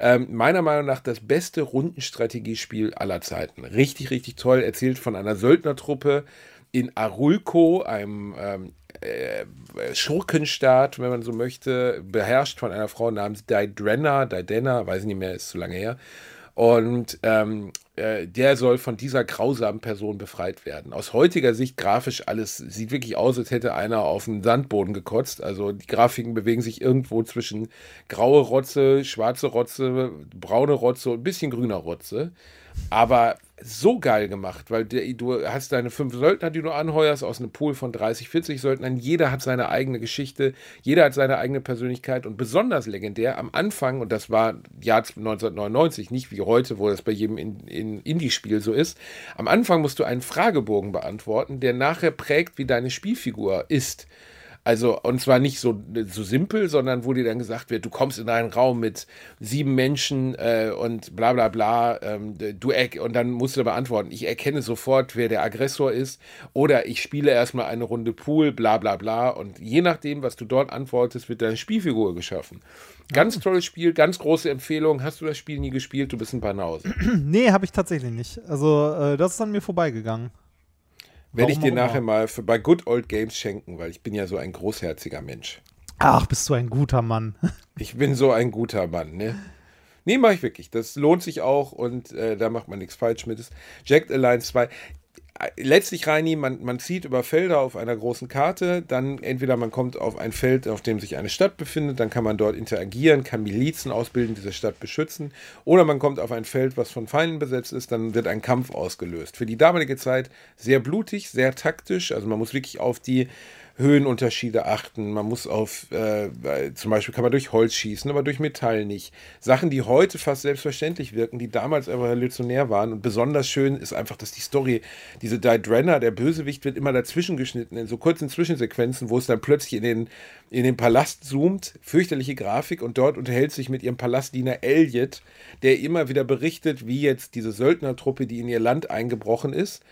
ähm, meiner Meinung nach das beste Rundenstrategiespiel aller Zeiten. Richtig, richtig toll. Erzählt von einer Söldnertruppe in Arulco, einem ähm, äh, Schurkenstaat, wenn man so möchte, beherrscht von einer Frau namens Didrenna, Didena, weiß ich nicht mehr, ist zu lange her. Und ähm, äh, der soll von dieser grausamen Person befreit werden. Aus heutiger Sicht grafisch alles sieht wirklich aus, als hätte einer auf den Sandboden gekotzt. Also die Grafiken bewegen sich irgendwo zwischen graue Rotze, schwarze Rotze, braune Rotze und ein bisschen grüner Rotze. Aber so geil gemacht, weil du hast deine fünf Söldner, die du anheuerst, aus einem Pool von 30, 40 Söldnern. Jeder hat seine eigene Geschichte, jeder hat seine eigene Persönlichkeit und besonders legendär am Anfang, und das war Jahr 1999, nicht wie heute, wo das bei jedem in, in Indie-Spiel so ist. Am Anfang musst du einen Fragebogen beantworten, der nachher prägt, wie deine Spielfigur ist. Also, und zwar nicht so, so simpel, sondern wo dir dann gesagt wird, du kommst in einen Raum mit sieben Menschen äh, und bla bla bla, ähm, du und dann musst du beantworten, ich erkenne sofort, wer der Aggressor ist, oder ich spiele erstmal eine Runde Pool, bla bla bla. Und je nachdem, was du dort antwortest, wird deine Spielfigur geschaffen. Ganz tolles Spiel, ganz große Empfehlung. Hast du das Spiel nie gespielt? Du bist ein Banause. [clears throat] Nee, habe ich tatsächlich nicht. Also, äh, das ist an mir vorbeigegangen. Werde ich dir nachher mal für, bei Good Old Games schenken, weil ich bin ja so ein großherziger Mensch. Ach, bist du ein guter Mann. [laughs] Ich bin so ein guter Mann, ne? Nee, mache ich wirklich. Das lohnt sich auch und äh, da macht man nichts falsch mit. Jacked Alliance 2. Letztlich, Reini, man, man zieht über Felder auf einer großen Karte, dann entweder man kommt auf ein Feld, auf dem sich eine Stadt befindet, dann kann man dort interagieren, kann Milizen ausbilden, diese Stadt beschützen, oder man kommt auf ein Feld, was von Feinden besetzt ist, dann wird ein Kampf ausgelöst. Für die damalige Zeit sehr blutig, sehr taktisch, also man muss wirklich auf die Höhenunterschiede achten. Man muss auf, äh, zum Beispiel kann man durch Holz schießen, aber durch Metall nicht. Sachen, die heute fast selbstverständlich wirken, die damals aber revolutionär waren. Und besonders schön ist einfach, dass die Story, diese Didrenna, der Bösewicht, wird immer dazwischen geschnitten, in so kurzen Zwischensequenzen, wo es dann plötzlich in den, in den Palast zoomt. Fürchterliche Grafik und dort unterhält sich mit ihrem Palastdiener Elliot, der immer wieder berichtet, wie jetzt diese Söldnertruppe, die in ihr Land eingebrochen ist,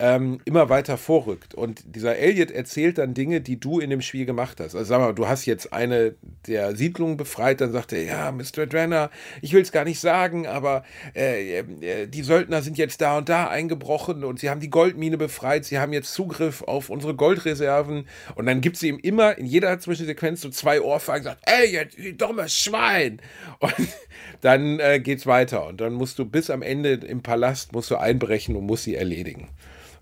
ähm, immer weiter vorrückt. Und dieser Elliot erzählt dann Dinge, die du in dem Spiel gemacht hast. Also sag mal, du hast jetzt eine der Siedlungen befreit, dann sagt er, ja, Mr. Drenner, ich will es gar nicht sagen, aber äh, äh, die Söldner sind jetzt da und da eingebrochen und sie haben die Goldmine befreit, sie haben jetzt Zugriff auf unsere Goldreserven. Und dann gibt sie ihm immer in jeder Zwischensequenz so zwei Ohrfeigen sagt, Elliot, du dummes Schwein. [laughs] Und dann äh, geht's weiter. Und dann musst du bis am Ende im Palast musst du einbrechen und musst sie erledigen.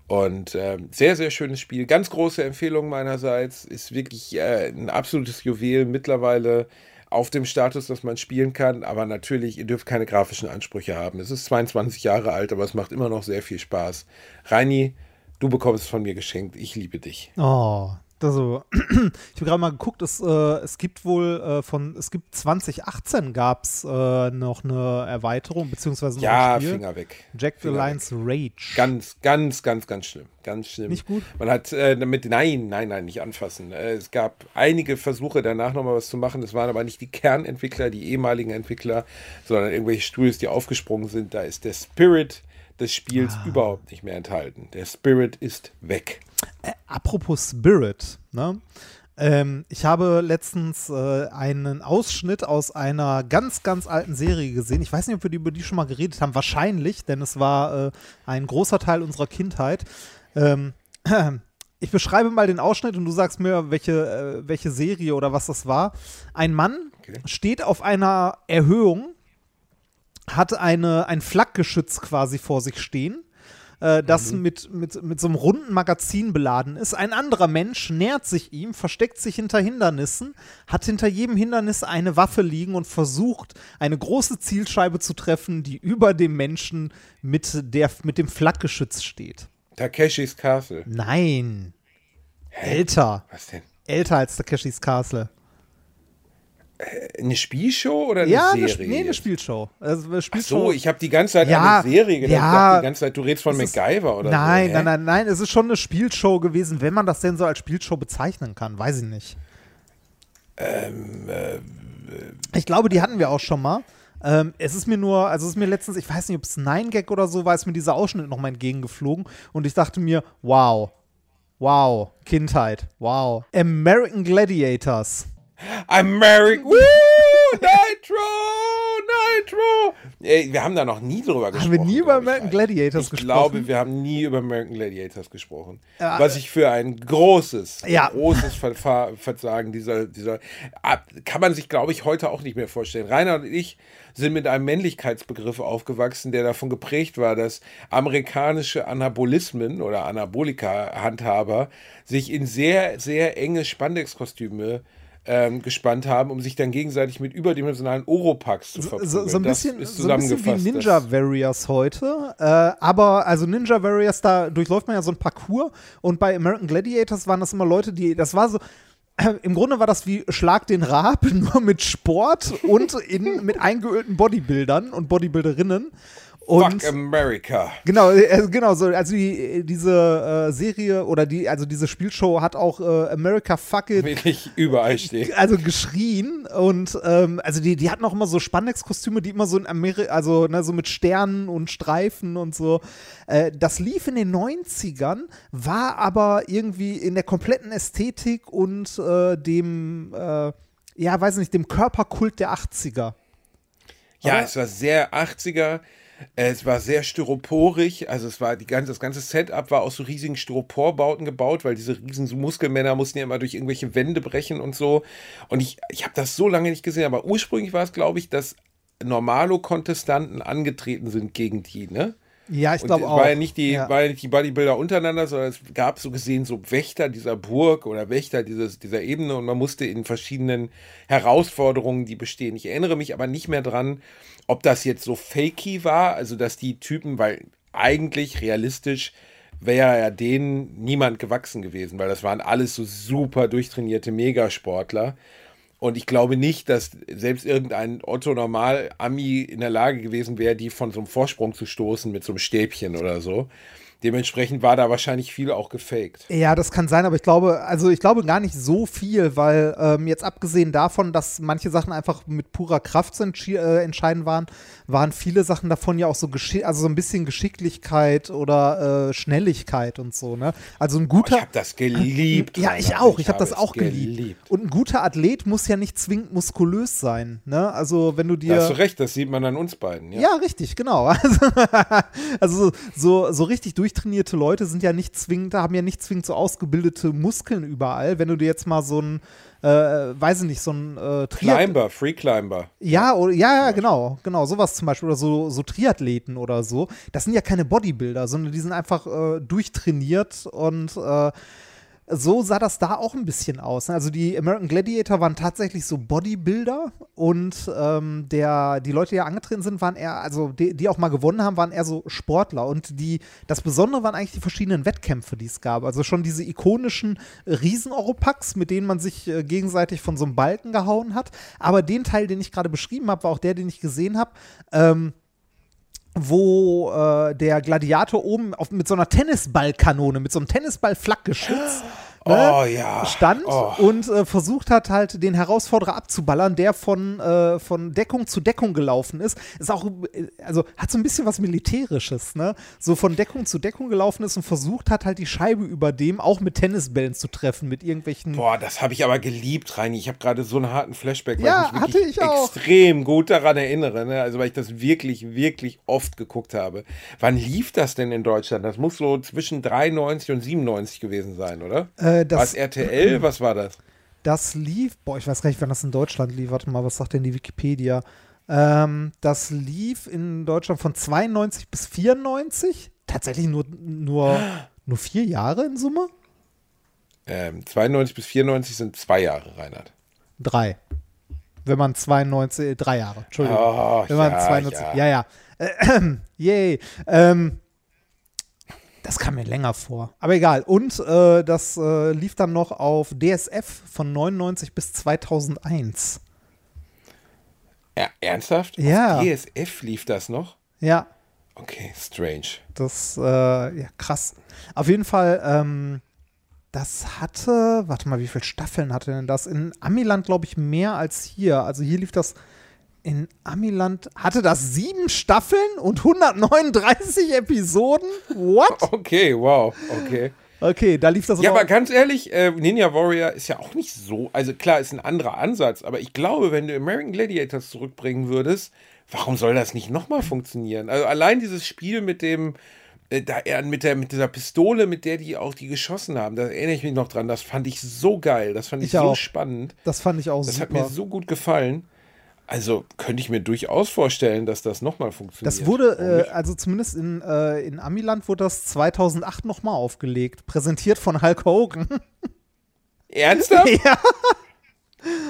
Und äh, sehr, sehr schönes Spiel. Ganz große Empfehlung meinerseits. Ist wirklich äh, ein absolutes Juwel mittlerweile auf dem Status, dass man spielen kann. Aber natürlich, ihr dürft keine grafischen Ansprüche haben. Es ist 22 Jahre alt, aber es macht immer noch sehr viel Spaß. Reini, du bekommst es von mir geschenkt. Ich liebe dich. Oh, also, [clears throat] ich habe gerade mal geguckt, es, äh, es gibt wohl äh, von, es gibt 2018 gab es äh, noch eine Erweiterung, beziehungsweise noch Ja, ein Spiel. Finger weg. Jack the Lions Rage. Ganz, ganz, ganz, ganz schlimm. Ganz schlimm. Nicht gut? Man hat äh, damit, nein, nein, nein, nicht anfassen. Äh, es gab einige Versuche danach nochmal was zu machen. Das waren aber nicht die Kernentwickler, die ehemaligen Entwickler, sondern irgendwelche Studios, die aufgesprungen sind. Da ist der Spirit des Spiels Ah. überhaupt nicht mehr enthalten. Der Spirit ist weg. Äh, apropos Spirit, ne? Ähm, ich habe letztens äh, einen Ausschnitt aus einer ganz, ganz alten Serie gesehen. Ich weiß nicht, ob wir die- über die schon mal geredet haben. Wahrscheinlich, denn es war äh, ein großer Teil unserer Kindheit. Ähm, [clears throat] ich beschreibe mal den Ausschnitt und du sagst mir, welche, äh, welche Serie oder was das war. Ein Mann Okay. steht auf einer Erhöhung, hat eine, ein Flakgeschütz quasi vor sich stehen äh, das mit, mit, mit so einem runden Magazin beladen ist. Ein anderer Mensch nähert sich ihm, versteckt sich hinter Hindernissen, hat hinter jedem Hindernis eine Waffe liegen und versucht, eine große Zielscheibe zu treffen, die über dem Menschen mit, der, mit dem Flakgeschütz steht. Takeshis Castle. Nein. Älter. Was denn? Älter als Takeshis Castle. Eine Spielshow oder eine ja, Serie? Sp- nee, eine? Spielshow. Also, eine Ach Spielshow. so, ich habe die ganze Zeit Ja, eine Serie gedacht. ja. Ich dachte die ganze Zeit, du redest von MacGyver oder nein, so. nein, nein, nein, es ist schon eine Spielshow gewesen, wenn man das denn so als Spielshow bezeichnen kann, weiß ich nicht. Ähm, äh, Ich glaube, die hatten wir auch schon mal. Ähm, es ist mir nur, also es ist mir letztens, ich weiß nicht, ob es Nine Gag oder so war, ist mir dieser Ausschnitt nochmal entgegengeflogen und ich dachte mir, wow, wow, Kindheit, wow. American Gladiators. American. [laughs] Woo! Nitro! Nitro! Ey, wir haben da noch nie drüber gesprochen. Haben wir nie über ich, American. Gladiators ich gesprochen? glaube, wir haben nie über American Gladiators gesprochen. Ja, Was ich für ein großes, Ja. großes Verfa Versagen dieser, dieser, ah, kann man sich, glaube ich, heute auch nicht mehr vorstellen. Rainer und ich sind mit einem Männlichkeitsbegriff aufgewachsen, der davon geprägt war, dass amerikanische Anabolismen oder Anabolika-Handhaber sich in sehr, sehr enge Spandexkostüme ähm, gespannt haben, um sich dann gegenseitig mit überdimensionalen Oropax zu So, verprügeln. so, ein bisschen, ist so ein bisschen wie Ninja Warriors heute. Äh, aber also Ninja Warriors, da durchläuft man ja so ein Parcours und bei American Gladiators waren das immer Leute, die, das war so, [clears throat] im Grunde war das wie Schlag den Raab, [laughs] nur mit Sport und in, mit eingeölten Bodybuildern und Bodybuilderinnen. Und Fuck America. Genau, äh, genau so. Also die, diese äh, Serie oder die, also diese Spielshow hat auch äh, America Fuck It Wirklich überall steht. [laughs] also geschrien und ähm, also die, die hatten auch immer so Spandex-Kostüme, die immer so in Amerika, also ne, so mit Sternen und Streifen und so. Äh, das lief in den 90ern, war aber irgendwie in der kompletten Ästhetik und äh, dem, äh, ja, weiß nicht, dem Körperkult der 80er. Ja, Aber- es war sehr 80er. Es war sehr styroporig, also es war die ganze, das ganze Setup war aus so riesigen Styroporbauten gebaut, weil diese riesen Muskelmänner mussten ja immer durch irgendwelche Wände brechen und so. Und ich, ich habe das so lange nicht gesehen, aber ursprünglich war es, glaube ich, dass Normalo-Kontestanten angetreten sind gegen die, ne? Ja, ich glaube auch. war ja nicht die, Ja. war ja nicht die Bodybuilder untereinander, sondern es gab so gesehen so Wächter dieser Burg oder Wächter dieses, dieser Ebene und man musste in verschiedenen Herausforderungen, die bestehen. Ich erinnere mich aber nicht mehr dran, ob das jetzt so fakey war, also dass die Typen, weil eigentlich realistisch wäre ja denen niemand gewachsen gewesen, weil das waren alles so super durchtrainierte Megasportler. Und ich glaube nicht, dass selbst irgendein Otto-Normal-Ami in der Lage gewesen wäre, die von so einem Vorsprung zu stoßen mit so einem Stäbchen oder so. Dementsprechend war da wahrscheinlich viel auch gefaked. Ja, das kann sein, aber ich glaube, also ich glaube gar nicht so viel, weil ähm, jetzt abgesehen davon, dass manche Sachen einfach mit purer Kraft zu äh, entscheiden waren, waren viele Sachen davon ja auch so also so ein bisschen Geschicklichkeit oder äh, Schnelligkeit und so, ne? Also ein guter. Ich habe das geliebt. Ja, ich auch. Ich, habe das auch geliebt. Und ein guter Athlet muss ja nicht zwingend muskulös sein. Ne? Also wenn du dir. Da hast du recht, das sieht man an uns beiden. Ja. Ja, richtig, genau. [laughs] Also, also so, so richtig durchtrainierte Leute sind ja nicht zwingend, haben ja nicht zwingend so ausgebildete Muskeln überall. Wenn du dir jetzt mal so ein, äh, weiß ich nicht, so ein äh, Triath- Climber, Free Climber. ja, oder, ja, ja, genau, genau, sowas zum Beispiel. Oder so, so Triathleten oder so. Das sind ja keine Bodybuilder, sondern die sind einfach äh, durchtrainiert und äh, so sah das da auch ein bisschen aus. ne? Also die American Gladiator waren tatsächlich so Bodybuilder und ähm, der, die Leute, die ja angetreten sind, waren eher, also die, die auch mal gewonnen haben, waren eher so Sportler. Und die, das Besondere waren eigentlich die verschiedenen Wettkämpfe, die es gab. Also schon diese ikonischen Riesen-Oropax, mit denen man sich äh, gegenseitig von so einem Balken gehauen hat. Aber den Teil, den ich gerade beschrieben habe, war auch der, den ich gesehen habe. Ähm, wo äh, der Gladiator oben auf, mit so einer Tennisballkanone, mit so einem Tennisball-Flakgeschütz [gasps] Oh ja. stand Oh. und äh, versucht hat, halt den Herausforderer abzuballern, der von, äh, von Deckung zu Deckung gelaufen ist. Ist auch, äh, also hat so ein bisschen was Militärisches, ne? So von Deckung zu Deckung gelaufen ist und versucht hat, halt die Scheibe über dem auch mit Tennisbällen zu treffen, mit irgendwelchen. Boah, das habe ich aber geliebt, Reini. Ich habe gerade so einen harten Flashback, weil Ja, ich mich ich extrem gut daran erinnere. Ne? Also weil ich das wirklich, wirklich oft geguckt habe. Wann lief das denn in Deutschland? Das muss so zwischen 93 und 97 gewesen sein, oder? Äh, War das, es RTL? [clears throat] Was war das? das lief, boah, ich weiß gar nicht, wann das in Deutschland lief. Warte mal, was sagt denn die Wikipedia? Ähm, das lief in Deutschland von 92 bis 94. Tatsächlich nur, nur, [gasps] nur vier Jahre in Summe? Ähm, 92 bis 94 sind zwei Jahre, Reinhard. Drei. Wenn man 92, äh, drei Jahre, Entschuldigung. Oh, Wenn man ja, 92, ja. ja, ja. Äh, [clears throat] yay. Ähm, das kam mir länger vor. Aber egal. Und äh, das äh, lief dann noch auf DSF von 99 bis 2001. Ja, ernsthaft? Ja. Auf DSF lief das noch? Ja, Okay, strange. das, äh, ja, krass. Auf jeden Fall, ähm, das hatte, warte mal, wie viele Staffeln hatte denn das? In Amiland, glaube ich, mehr als hier. Also hier lief das in Amiland, hatte das sieben Staffeln und 139 Episoden? What? [laughs] Okay, wow, okay. Okay, da lief das Ja, aber ganz ehrlich, äh, Ninja Warrior ist ja auch nicht so. Also klar, ist ein anderer Ansatz, aber ich glaube, wenn du American Gladiators zurückbringen würdest, warum soll das nicht nochmal funktionieren? Also allein dieses Spiel mit dem, äh, da er mit der mit dieser Pistole, mit der die auch die geschossen haben, da erinnere ich mich noch dran. Das fand ich so geil, das fand ich, Ich so auch. spannend. das fand ich auch Das hat super. mir so gut gefallen. Also könnte ich mir durchaus vorstellen, dass das nochmal funktioniert. Das wurde, äh, also zumindest in, äh, in Amiland wurde das 2008 nochmal aufgelegt. Präsentiert von Hulk Hogan. [laughs] Ernsthaft? ja.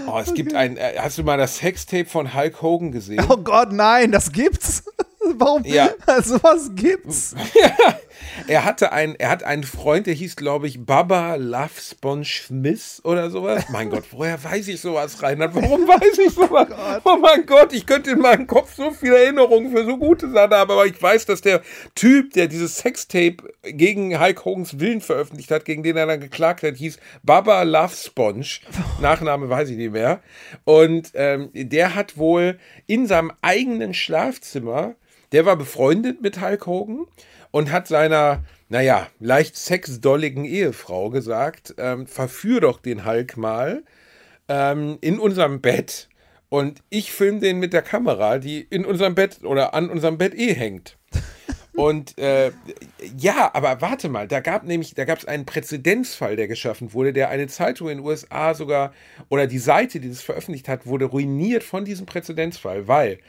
Oh, es gibt ein. Äh, hast du mal das Sextape von Hulk Hogan gesehen? Oh Gott, nein, das gibt's. [laughs] Warum? Ja. Also was gibt's? [laughs] Er hatte einen, er hat einen Freund, der hieß, glaube ich, Baba Love Sponge Smith oder sowas. Mein Gott, woher weiß ich sowas, Reinhard? Warum weiß ich sowas? Oh mein Gott, ich könnte in meinem Kopf so viele Erinnerungen für so gute Sachen haben, aber ich weiß, dass der Typ, der dieses Sextape gegen Hulk Hogans Willen veröffentlicht hat, gegen den er dann geklagt hat, hieß Baba Love Sponge. Nachname weiß ich nicht mehr. Und ähm, der hat wohl in seinem eigenen Schlafzimmer, der war befreundet mit Hulk Hogan und hat seiner, naja, leicht sexdolligen Ehefrau gesagt, ähm, verführ doch den Hulk mal ähm, in unserem Bett und ich filme den mit der Kamera, die in unserem Bett oder an unserem Bett eh hängt. [laughs] Und äh, ja, aber warte mal, da gab nämlich, da gab es einen Präzedenzfall, der geschaffen wurde, der eine Zeitung in den USA sogar, oder die Seite, die das veröffentlicht hat, wurde ruiniert von diesem Präzedenzfall, weil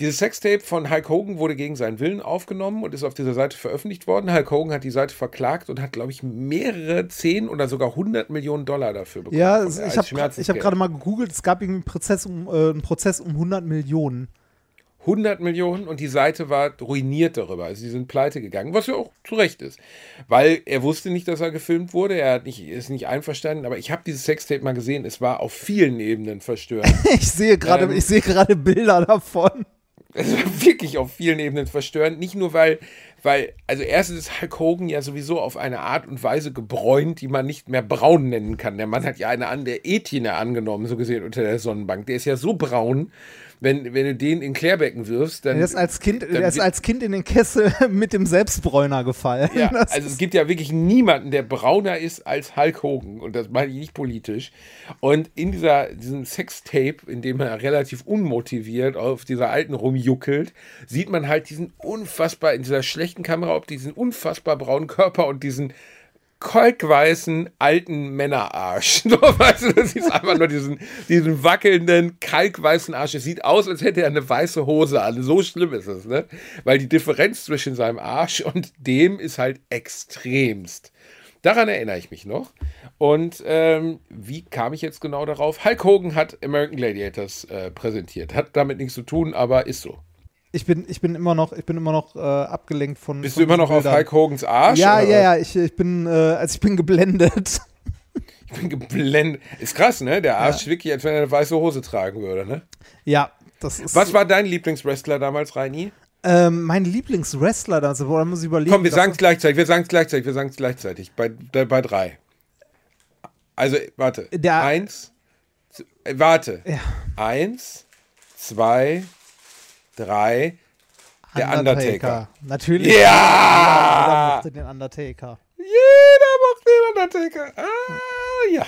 dieses Sextape von Hulk Hogan wurde gegen seinen Willen aufgenommen und ist auf dieser Seite veröffentlicht worden. Hulk Hogan hat die Seite verklagt und hat, glaube ich, mehrere 10 oder sogar 100 Millionen Dollar dafür bekommen. Ja, ich habe hab gerade mal gegoogelt, es gab irgendwie einen Prozess um, äh, einen Prozess um 100 Millionen. 100 Millionen und die Seite war ruiniert darüber. Also sie sind pleite gegangen, was ja auch zu Recht ist. Weil er wusste nicht, dass er gefilmt wurde, er hat nicht, ist nicht einverstanden, aber ich habe dieses Sextape mal gesehen, es war auf vielen Ebenen verstörend. [laughs] Ich sehe gerade, Ähm. ich sehe gerade Bilder davon. War [laughs] wirklich auf vielen Ebenen verstörend. Nicht nur, weil weil, also erstens ist Hulk Hogan ja sowieso auf eine Art und Weise gebräunt, die man nicht mehr braun nennen kann. Der Mann hat ja eine an der Ethine angenommen, so gesehen unter der Sonnenbank. Der ist ja so braun, wenn, wenn du den in Klärbecken wirfst, dann. Der ist als Kind, der ist als Kind in den Kessel [laughs] mit dem Selbstbräuner gefallen. Ja, also es gibt ja wirklich niemanden, der brauner ist als Hulk Hogan. Und das meine ich nicht politisch. Und in dieser, diesem Sextape, in dem er relativ unmotiviert auf dieser alten rumjuckelt, sieht man halt diesen unfassbar, in dieser schlechten Kamera, ob diesen unfassbar braunen Körper und diesen kalkweißen alten Männerarsch. [laughs] Weißt du, das ist einfach nur diesen, diesen wackelnden, kalkweißen Arsch. Es sieht aus, als hätte er eine weiße Hose an. So schlimm ist es, ne? Weil die Differenz zwischen seinem Arsch und dem ist halt extremst. Daran erinnere ich mich noch. Und ähm, wie kam ich jetzt genau darauf? Hulk Hogan hat American Gladiators äh, präsentiert. Hat damit nichts zu tun, aber ist so. Ich bin, ich bin immer noch, ich bin immer noch äh, abgelenkt von. Bist von du immer noch Bildern. auf Hulk Hogans Arsch? Ja, oder ja, ja. Ich, ich bin, äh, also ich bin geblendet. [laughs] Ich bin geblendet. Ist krass, ne? Der Arsch ja. wirklich, als wenn er eine weiße Hose tragen würde, ne? Ja, das ist. Was war dein Lieblingswrestler damals, Reini? Ähm, mein Lieblingswrestler, da also, muss ich überlegen. Komm, wir sagen es gleichzeitig, wir sagen es gleichzeitig, wir sagen es gleichzeitig. Bei, bei, drei. Also, warte. Der- Eins. Äh, warte. Ja. Eins, zwei, drei. Der Undertaker. Natürlich. Jeder Ja! mochte den Undertaker. Jeder mochte den Undertaker. Ah, ja.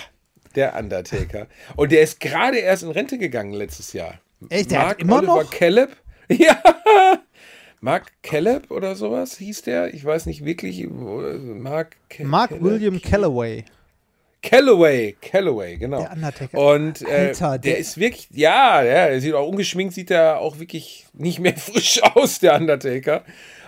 Der Undertaker. Und der ist gerade erst in Rente gegangen letztes Jahr. Echt? Der hat Mark immer Oliver noch? Caleb? [laughs] Ja. Mark Caleb oder sowas hieß der? Ich weiß nicht wirklich. Mark, Mark Caleb? William Calloway. Calloway, Calloway, genau. Der Undertaker. Und äh, Alter, der, der- ist wirklich, ja, der sieht auch ungeschminkt, sieht er auch wirklich nicht mehr [laughs] frisch aus, der Undertaker.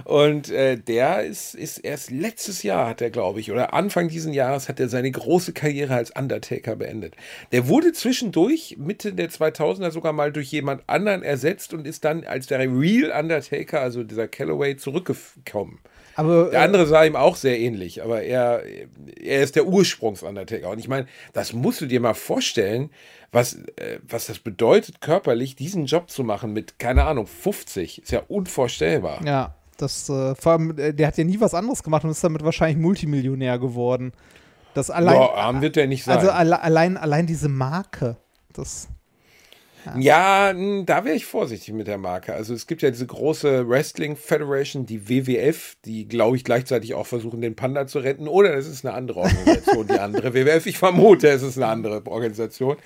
Und äh, der ist, ist erst letztes Jahr, hat er, glaube ich, oder Anfang diesen Jahres hat er seine große Karriere als Undertaker beendet. Der wurde zwischendurch, Mitte der 2000er, sogar mal durch jemand anderen ersetzt und ist dann als der Real Undertaker, also dieser Calloway, zurückgekommen. Aber Der äh, andere sah ihm auch sehr ähnlich, aber er, er ist der Ursprungs-Undertaker. Und ich meine, das musst du dir mal vorstellen, was, äh, was das bedeutet, körperlich diesen Job zu machen mit, keine Ahnung, 50. Ist ja unvorstellbar. ja, das, äh, vor allem, äh, der hat ja nie was anderes gemacht und ist damit wahrscheinlich Multimillionär geworden. Das allein, Boah, arm wird er nicht sein. also alle, allein, allein diese Marke, das, Ja, mh, da wäre ich vorsichtig mit der Marke. Also es gibt ja diese große Wrestling Federation, die WWF, die, glaube ich, gleichzeitig auch versuchen, den Panda zu retten. Oder es ist eine andere Organisation, die andere WWF. Ich vermute, es ist eine andere Organisation.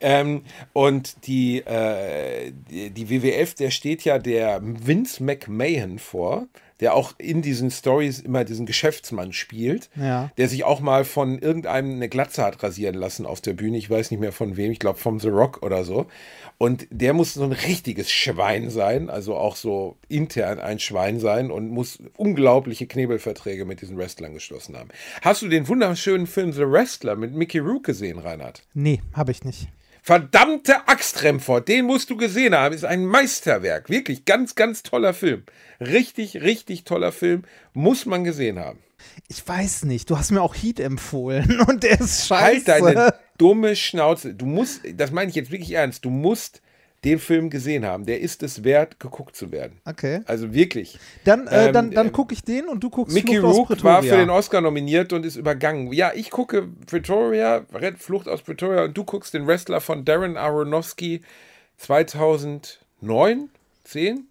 Ähm, und die, äh, die, die WWF, der steht ja der Vince McMahon vor, der auch in diesen Stories immer diesen Geschäftsmann spielt Ja. der sich auch mal von irgendeinem eine Glatze hat rasieren lassen auf der Bühne. Ich weiß nicht mehr von wem, ich glaube vom The Rock oder so. Und der muss so ein richtiges Schwein sein, also auch so intern ein Schwein sein und muss unglaubliche Knebelverträge mit diesen Wrestlern geschlossen haben. Hast du den wunderschönen Film The Wrestler mit Mickey Rourke gesehen, Reinhard? nee, habe ich nicht. Verdammte Axt, Remford, den musst du gesehen haben. Ist ein Meisterwerk. Wirklich ganz, ganz toller Film. Richtig, richtig toller Film. Muss man gesehen haben. Ich weiß nicht, du hast mir auch Heat empfohlen [laughs] und der ist scheiße. Halt deine dumme Schnauze. Du musst, das meine ich jetzt wirklich ernst, du musst den Film gesehen haben. Der ist es wert, geguckt zu werden. Okay. Also wirklich. Dann, äh, Ähm, dann, dann ähm, gucke ich den und du guckst Mickey Flucht aus Rourke war für Pretoria. den Oscar nominiert und ist übergangen. Ja, ich gucke Pretoria, Red Flucht aus Pretoria und du guckst den Wrestler von Darren Aronofsky 2009, 10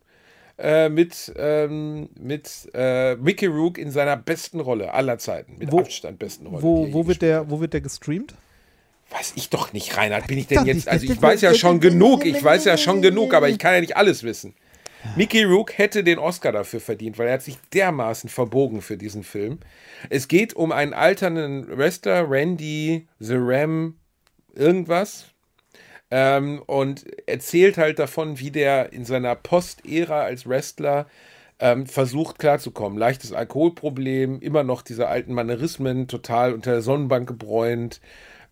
äh, mit, ähm, mit äh, Mickey Rourke in seiner besten Rolle aller Zeiten. Mit Wo- Abstand besten Rolle. Wo, wo, wird der, wo wird der gestreamt? Weiß ich doch nicht, Reinhard. Bin ich denn jetzt. Also ich weiß ja schon genug, ich weiß ja schon genug, aber ich kann ja nicht alles wissen. Mickey Rourke hätte den Oscar dafür verdient, weil er hat sich dermaßen verbogen für diesen Film. Es geht um einen alternden Wrestler, Randy The Ram, irgendwas. Ähm, und erzählt halt davon, wie der in seiner Post-Ära als Wrestler ähm, versucht klarzukommen. Leichtes Alkoholproblem, immer noch diese alten Manierismen, total unter der Sonnenbank gebräunt.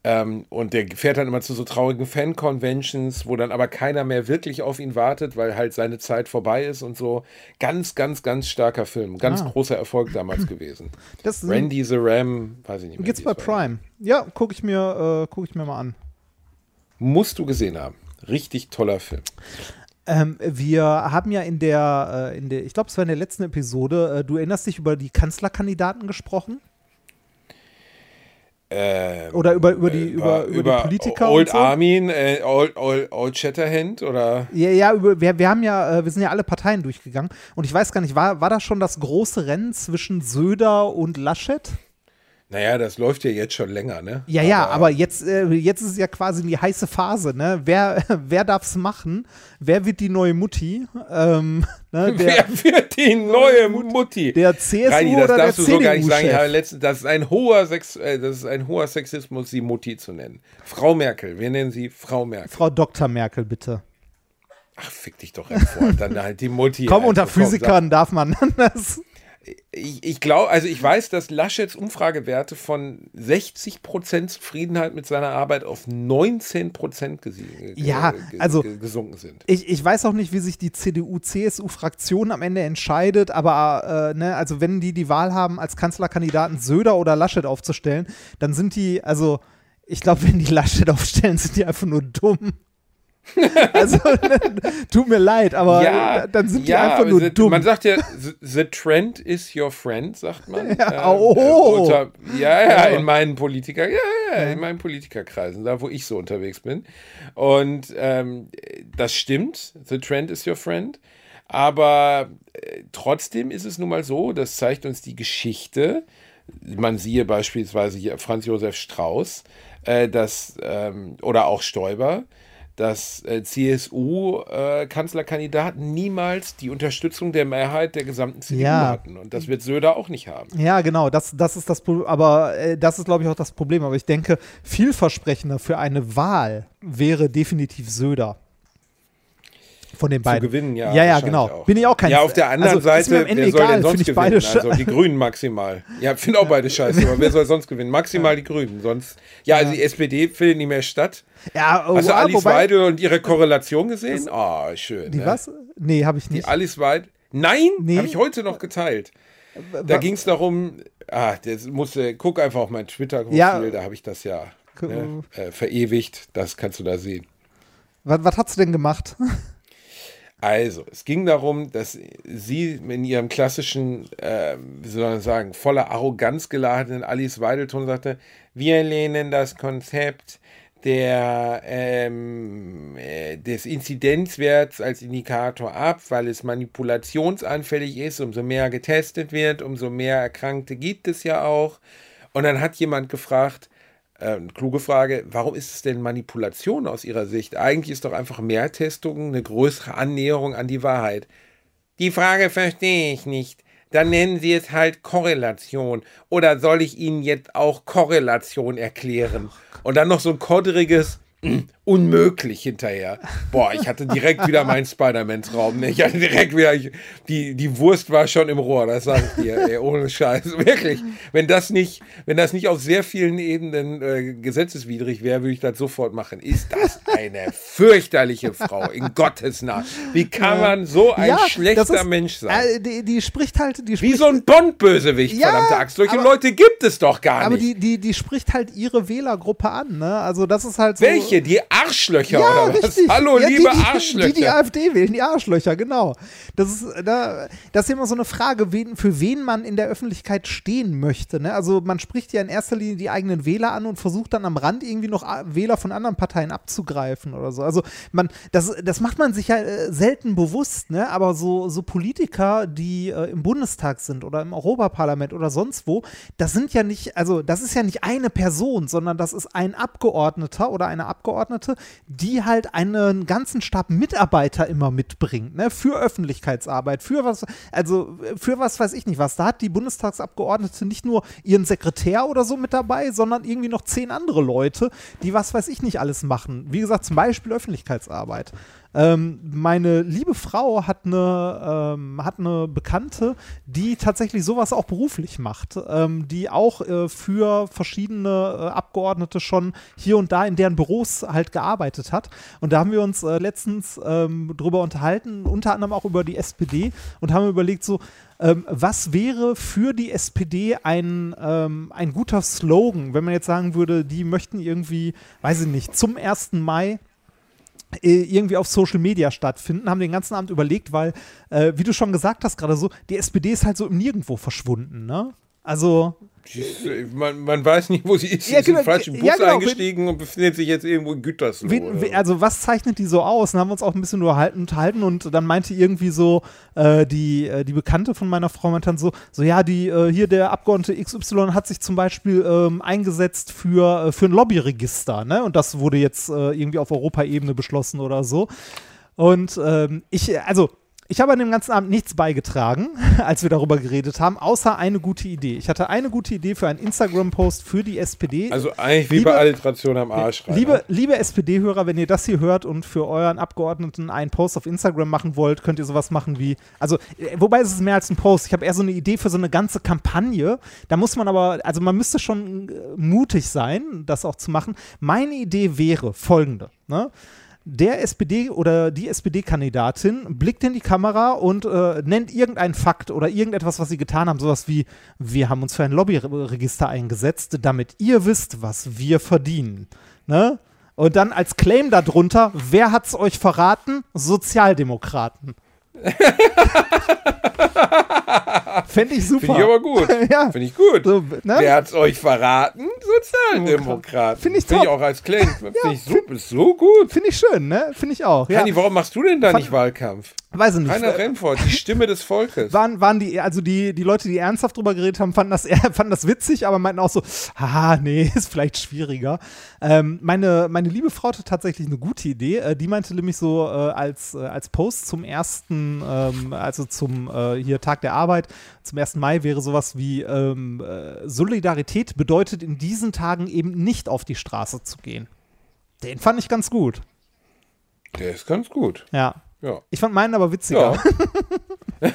Ähm, und der fährt dann immer zu so traurigen Fan-Conventions, wo dann aber keiner mehr wirklich auf ihn wartet, weil halt seine Zeit vorbei ist und so. Ganz, ganz, ganz starker Film. Ganz Ah. großer Erfolg damals [laughs] gewesen. Das Randy the Ram, weiß ich nicht mehr. Gibt's wie bei war. Prime? Ja, gucke ich mir, äh, guck ich mir mal an. Musst du gesehen haben. Richtig toller Film. Ähm, wir haben ja in der, äh, in der ich glaube, es war in der letzten Episode, äh, du erinnerst dich über die Kanzlerkandidaten gesprochen? Ähm, Oder über, über, die, über, über, die Politiker Old und so? Armin, äh, Old, Old, Old Shatterhand oder? Ja, ja über, wir, wir haben ja, äh, wir sind ja alle Parteien durchgegangen und ich weiß gar nicht, war, war das schon das große Rennen zwischen Söder und Laschet? Naja, das läuft ja jetzt schon länger, ne? Ja, ja, aber jetzt, äh, jetzt ist es ja quasi die heiße Phase, ne? Wer, [laughs] wer darf's machen? Wer wird die neue Mutti? Ähm, [laughs] ne? der, Wer wird die neue Mutti? der CSU Reini, das oder der darfst du so gar nicht sagen. Ich habe letztens, das ist ein hoher Sex, äh, das ist ein hoher Sexismus, sie Mutti zu nennen. Frau Merkel, wir nennen sie Frau Merkel. Frau Dr. Merkel, bitte. Ach, fick dich doch hervor. Dann halt die Mutti. Komm, also, unter Physikern darf man [laughs] das. Ich, ich glaube, also ich weiß, dass Laschets Umfragewerte von 60% Zufriedenheit mit seiner Arbeit auf 19% gesiegen, Ja, also- ge- gesunken sind. Ich, ich weiß auch nicht, wie sich die CDU-CSU-Fraktion am Ende entscheidet, aber äh, ne, also wenn die die Wahl haben, als Kanzlerkandidaten Söder oder Laschet aufzustellen, dann sind die, also ich glaube, wenn die Laschet aufstellen, sind die einfach nur dumm. [laughs] also, tut mir leid, aber ja, dann sind die ja, einfach aber nur the, dumm. Man sagt ja, the, the trend is your friend, sagt man. [laughs] Ja, oh. unter, ja, ja, in meinen Politiker, ja, ja, in meinen Politikerkreisen, da wo ich so unterwegs bin. Und ähm, das stimmt, the trend is your friend. Aber äh, trotzdem ist es nun mal so, das zeigt uns die Geschichte. Man siehe beispielsweise hier Franz Josef Strauß, äh, dass, ähm, oder auch Stoiber, dass äh, CSU-Kanzlerkandidaten niemals die Unterstützung der Mehrheit der gesamten CDU Ja. hatten. Und das wird Söder auch nicht haben. Ja, genau, das, das ist das Problem, aber äh, das ist, glaube ich, auch das Problem. Aber ich denke, vielversprechender für eine Wahl wäre definitiv Söder. Von den Zu beiden. gewinnen, ja. Ja, ja, genau. auch. Bin ich auch kein Ja, auf der anderen also, Seite, wer soll egal, denn sonst gewinnen? also die Grünen maximal. Ja, finde auch beide scheiße, aber wer soll sonst gewinnen? Maximal die Grünen. Sonst, ja, also die SPD findet nicht mehr statt. Ja, oh, Hast du Alice wobei- Weidel und ihre Korrelation gesehen? Oh, schön. Die ne? was? Nee, habe ich Die nicht. Alice Weidel. Nein, Nee. habe ich heute noch geteilt. Da ging es darum, ah, das musste, guck einfach auf mein Twitter-Profil, Ja. da habe ich das ja ne, äh, verewigt. Das kannst du da sehen. Was, was hast du denn gemacht? Also, es ging darum, dass sie in ihrem klassischen, äh, wie soll man sagen, voller Arroganz geladenen Alice Weidelton sagte, wir lehnen das Konzept der, ähm, äh, des Inzidenzwerts als Indikator ab, weil es manipulationsanfällig ist. Umso mehr getestet wird, umso mehr Erkrankte gibt es ja auch. Und dann hat jemand gefragt, äh, kluge Frage, warum ist es denn Manipulation aus Ihrer Sicht? Eigentlich ist doch einfach mehr Testung eine größere Annäherung an die Wahrheit. Die Frage verstehe ich nicht. Dann nennen Sie es halt Korrelation. Oder soll ich Ihnen jetzt auch Korrelation erklären? Und dann noch so ein kodderiges "Mm, unmöglich hinterher. Boah, ich hatte direkt wieder meinen Spider-Man-Traum. Ne? Ich hatte direkt wieder, ich, die, die Wurst war schon im Rohr, das sage ich dir, ey, ohne Scheiß. [laughs] Wirklich. Wenn das nicht, wenn das nicht auf sehr vielen Ebenen äh, gesetzeswidrig wäre, würde ich das sofort machen. Ist das eine fürchterliche Frau, in Gottes Namen. Wie kann man so ein das schlechter ist- Mensch sein? Äh, die, die spricht halt, die Wie spricht, so ein Bond-Bösewicht, Ja, verdammte Axt. Solche aber- Leute gibt es doch gar aber nicht. die, die, die spricht halt ihre Wählergruppe an, ne? Also das ist halt so. Welche? Die Arschlöcher Ja, oder was? richtig. Hallo, ja, liebe die, die, Arschlöcher. Die die AfD wählen, die Arschlöcher, genau. Das ist, da, das ist immer so eine Frage, wen, für wen man in der Öffentlichkeit stehen möchte. Ne? Also man spricht ja in erster Linie die eigenen Wähler an und versucht dann am Rand irgendwie noch A- Wähler von anderen Parteien abzugreifen oder so. Also man, das, das macht man sich ja äh, selten bewusst, ne? aber so, so Politiker, die äh, im Bundestag sind oder im Europaparlament oder sonst wo, das sind ja nicht, also das ist ja nicht eine Person, sondern das ist ein Abgeordneter oder eine Abgeordnete, die halt einen ganzen Stab Mitarbeiter immer mitbringt, ne, für Öffentlichkeitsarbeit, für was, also für was weiß ich nicht was. Da hat die Bundestagsabgeordnete nicht nur ihren Sekretär oder so mit dabei, sondern irgendwie noch zehn andere Leute, die was weiß ich nicht alles machen. Wie gesagt, zum Beispiel Öffentlichkeitsarbeit. Ähm, meine liebe Frau hat eine, ähm, hat eine Bekannte, die tatsächlich sowas auch beruflich macht, ähm, die auch äh, für verschiedene äh, Abgeordnete schon hier und da in deren Büros halt gearbeitet hat. Und da haben wir uns äh, letztens ähm, drüber unterhalten, unter anderem auch über die SPD und haben überlegt, so, ähm, was wäre für die SPD ein, ähm, ein guter Slogan, wenn man jetzt sagen würde, die möchten irgendwie, weiß ich nicht, zum 1. Mai irgendwie auf Social Media stattfinden, haben den ganzen Abend überlegt, weil, äh, wie du schon gesagt hast, gerade so, die SPD ist halt so im Nirgendwo verschwunden, ne? Also, Man, man weiß nicht, wo sie ist. Sie Ja, ist in genau, den falschen Bus ja, genau, eingestiegen und befindet sich jetzt irgendwo in Gütersloh. Wen, we- so. also was zeichnet die so aus? Dann haben wir uns auch ein bisschen unterhalten, unterhalten und dann meinte irgendwie so äh, die, äh, die Bekannte von meiner Frau meinte dann so, so ja, die äh, hier der Abgeordnete XY hat sich zum Beispiel ähm, eingesetzt für, äh, für ein Lobbyregister, ne? Und das wurde jetzt äh, irgendwie auf Europaebene beschlossen oder so. Und ähm, ich, also ich habe an dem ganzen Abend nichts beigetragen, [laughs] als wir darüber geredet haben, außer eine gute Idee. Ich hatte eine gute Idee für einen Instagram-Post für die SPD. also eigentlich wie Liebe- bei Alliteration am Arsch. Rainer. Liebe, liebe SPD-Hörer, wenn ihr das hier hört und für euren Abgeordneten einen Post auf Instagram machen wollt, könnt ihr sowas machen wie, also, äh, wobei es ist mehr als ein Post. Ich habe eher so eine Idee für so eine ganze Kampagne. Da muss man aber, also man müsste schon äh, mutig sein, das auch zu machen. Meine Idee wäre folgende, ne? Der SPD oder die SPD-Kandidatin blickt in die Kamera und äh, nennt irgendeinen Fakt oder irgendetwas, was sie getan haben, sowas wie, wir haben uns für ein Lobbyregister eingesetzt, damit ihr wisst, was wir verdienen. Ne? Und dann als Claim darunter, wer hat's euch verraten? Sozialdemokraten. [laughs] Fände ich super. Finde ich aber gut. [laughs] ja. Finde ich gut. So, ne? Wer hat's euch verraten? Sozialdemokraten. Finde ich Finde ich top. auch als Claim. [laughs] Finde ich super, so gut. Finde ich schön, ne? Finde ich auch. Ja. Hanni, warum machst du denn da Fand- nicht Wahlkampf? Weiß ich nicht. Rainer Remford, die Stimme des Volkes. [laughs] waren, waren die, also die, die Leute, die ernsthaft drüber geredet haben, fanden das, [laughs] fanden das witzig, aber meinten auch so, haha, nee, [laughs] ist vielleicht schwieriger. Ähm, meine, meine liebe Frau hatte tatsächlich eine gute Idee. Äh, die meinte nämlich so äh, als, äh, als Post zum ersten, ähm, also zum äh, hier Tag der Arbeit, zum 1. Mai wäre sowas wie ähm, äh, Solidarität bedeutet in diesen Tagen eben nicht auf die Straße zu gehen. Den fand ich ganz gut. Der ist ganz gut. Ja. Ja. Ich fand meinen aber witziger. Ja. [laughs]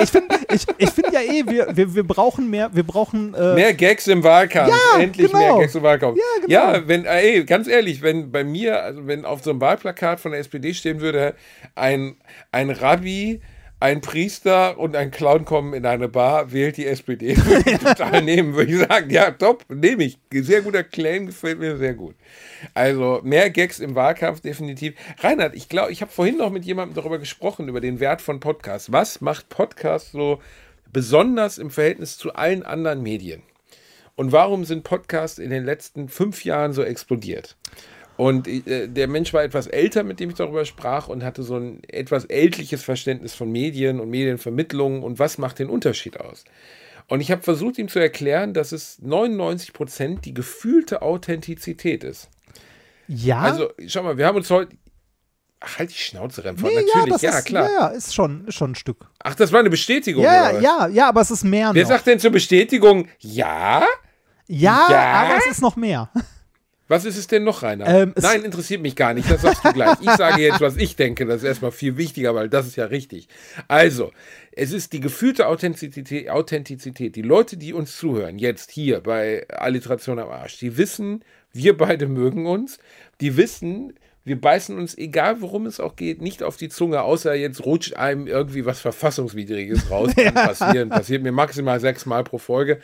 Ich finde ich, ich find ja eh, wir, wir, wir brauchen mehr, wir brauchen äh, Mehr Gags im Wahlkampf. Ja, Endlich genau. mehr Gags im Wahlkampf. Ja, genau. Ja, wenn, äh, ey, ganz ehrlich, wenn bei mir, also wenn auf so einem Wahlplakat von der SPD stehen würde, ein, ein Rabbi, ein Priester und ein Clown kommen in eine Bar, wählt die SPD. [laughs] Würde ich total nehmen, würde ich sagen. Ja, top, nehme ich. Sehr guter Claim, gefällt mir sehr gut. Also mehr Gags im Wahlkampf definitiv. Reinhard, ich glaube, ich habe vorhin noch mit jemandem darüber gesprochen, über den Wert von Podcasts. Was macht Podcast so besonders im Verhältnis zu allen anderen Medien? Und warum sind Podcasts in den letzten fünf Jahren so explodiert? Und äh, der Mensch war etwas älter, mit dem ich darüber sprach und hatte so ein etwas ältliches Verständnis von Medien und Medienvermittlung und was macht den Unterschied aus. Und ich habe versucht, ihm zu erklären, dass es 99 Prozent die gefühlte Authentizität ist. ja. Also, schau mal, wir haben uns heute. Ach, halt die Schnauze, Remford. Nee, Natürlich, ja, ja, das ist, klar. Ja, ja, ist schon, schon ein Stück. Ach, das war eine Bestätigung. Ja, oder was? ja, ja, aber es ist mehr Wer noch. sagt denn zur Bestätigung ja? ja, Ja? aber es ist noch mehr. Was ist es denn noch, Rainer? Ähm, Nein, interessiert mich gar nicht. Das sagst du gleich. Ich sage jetzt, was ich denke. Das ist erstmal viel wichtiger, weil das ist ja richtig. Also, es ist die gefühlte Authentizität. Authentizität. Die Leute, die uns zuhören, jetzt hier bei Alliteration am Arsch, die wissen, wir beide mögen uns. Die wissen, wir beißen uns, egal worum es auch geht, nicht auf die Zunge, außer jetzt rutscht einem irgendwie was Verfassungswidriges raus. [laughs] Kann passieren. Passiert mir maximal sechsmal pro Folge.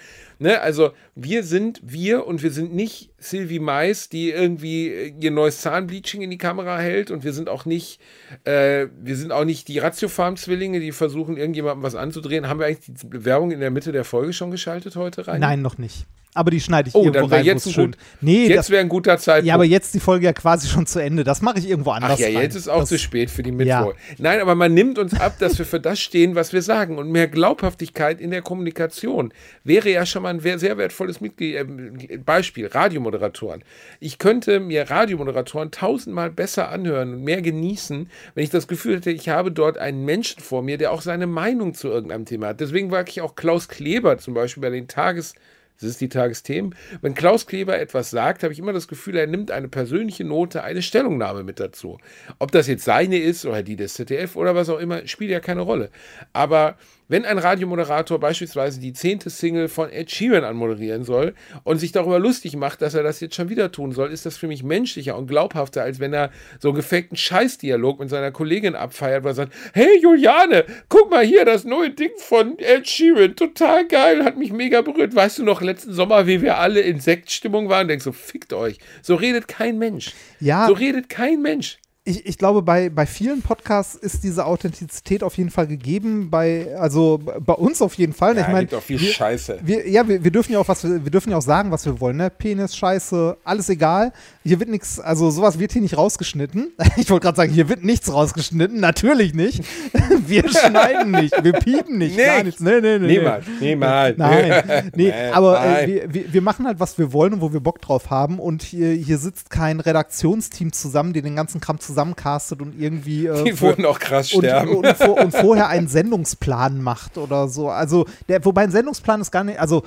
Ne? Also wir sind wir und wir sind nicht Sylvie Mais, die irgendwie ihr neues Zahnbleaching in die Kamera hält und wir sind auch nicht, äh, wir sind auch nicht die Ratiofarm-Zwillinge, die versuchen, irgendjemandem was anzudrehen. Haben wir eigentlich die Werbung in der Mitte der Folge schon geschaltet heute rein? Nein, noch nicht. Aber die schneide ich Oh, irgendwo dann rein, jetzt schön. gut, Nee, jetzt das, wäre ein guter Zeitpunkt. ja, aber jetzt ist die Folge ja quasi schon zu Ende. Das mache ich irgendwo anders Ach ja, rein. jetzt ist auch das, zu spät für die Ja. Mittwoch. Nein, aber man nimmt uns ab, dass wir für das stehen, was wir sagen. Und mehr Glaubhaftigkeit in der Kommunikation wäre ja schon mal ein sehr wertvolles Mitglied, äh, Beispiel, Radiomoderatoren. Ich könnte mir Radiomoderatoren tausendmal besser anhören und mehr genießen, wenn ich das Gefühl hätte, ich habe dort einen Menschen vor mir, der auch seine Meinung zu irgendeinem Thema hat. Deswegen mag ich auch Klaus Kleber zum Beispiel bei den Tages- das ist die Tagesthemen. Wenn Klaus Kleber etwas sagt, habe ich immer das Gefühl, er nimmt eine persönliche Note, eine Stellungnahme mit dazu. Ob das jetzt seine ist oder die des ZDF oder was auch immer, spielt ja keine Rolle. Aber wenn ein Radiomoderator beispielsweise die zehnte Single von Ed Sheeran anmoderieren soll und sich darüber lustig macht, dass er das jetzt schon wieder tun soll, ist das für mich menschlicher und glaubhafter, als wenn er so einen gefakten Scheißdialog mit seiner Kollegin abfeiert, wo er sagt, hey Juliane, guck mal hier, das neue Ding von Ed Sheeran, total geil, hat mich mega berührt. Weißt du noch, letzten Sommer, wie wir alle in Sektstimmung waren. Denkst so, fickt euch. So redet kein Mensch. Ja. So redet kein Mensch. Ich, ich glaube, bei, bei vielen Podcasts ist diese Authentizität auf jeden Fall gegeben. Bei, also bei uns auf jeden Fall. Ja, ich meine, gibt auch viel wir, Scheiße. wir, ja, wir, wir dürfen ja auch was, wir dürfen ja auch sagen, was wir wollen, ne? Penis, Scheiße, alles egal. Hier wird nichts, also sowas wird hier nicht rausgeschnitten. [laughs] Ich wollte gerade sagen, hier wird nichts rausgeschnitten. Natürlich nicht. [laughs] Wir schneiden nicht, wir piepen nicht, gar nichts. Nee, nee, nee. Niemals, niemals. Nein, [laughs] nee, Nee, aber äh, nein. wir, wir, wir machen halt, was wir wollen und wo wir Bock drauf haben. Und hier, hier sitzt kein Redaktionsteam zusammen, die den ganzen Kram zusammencastet und irgendwie äh, Die würden auch krass und, sterben. und, vor, und [laughs] vorher einen Sendungsplan macht oder so. Also, der, wobei ein Sendungsplan ist gar nicht, also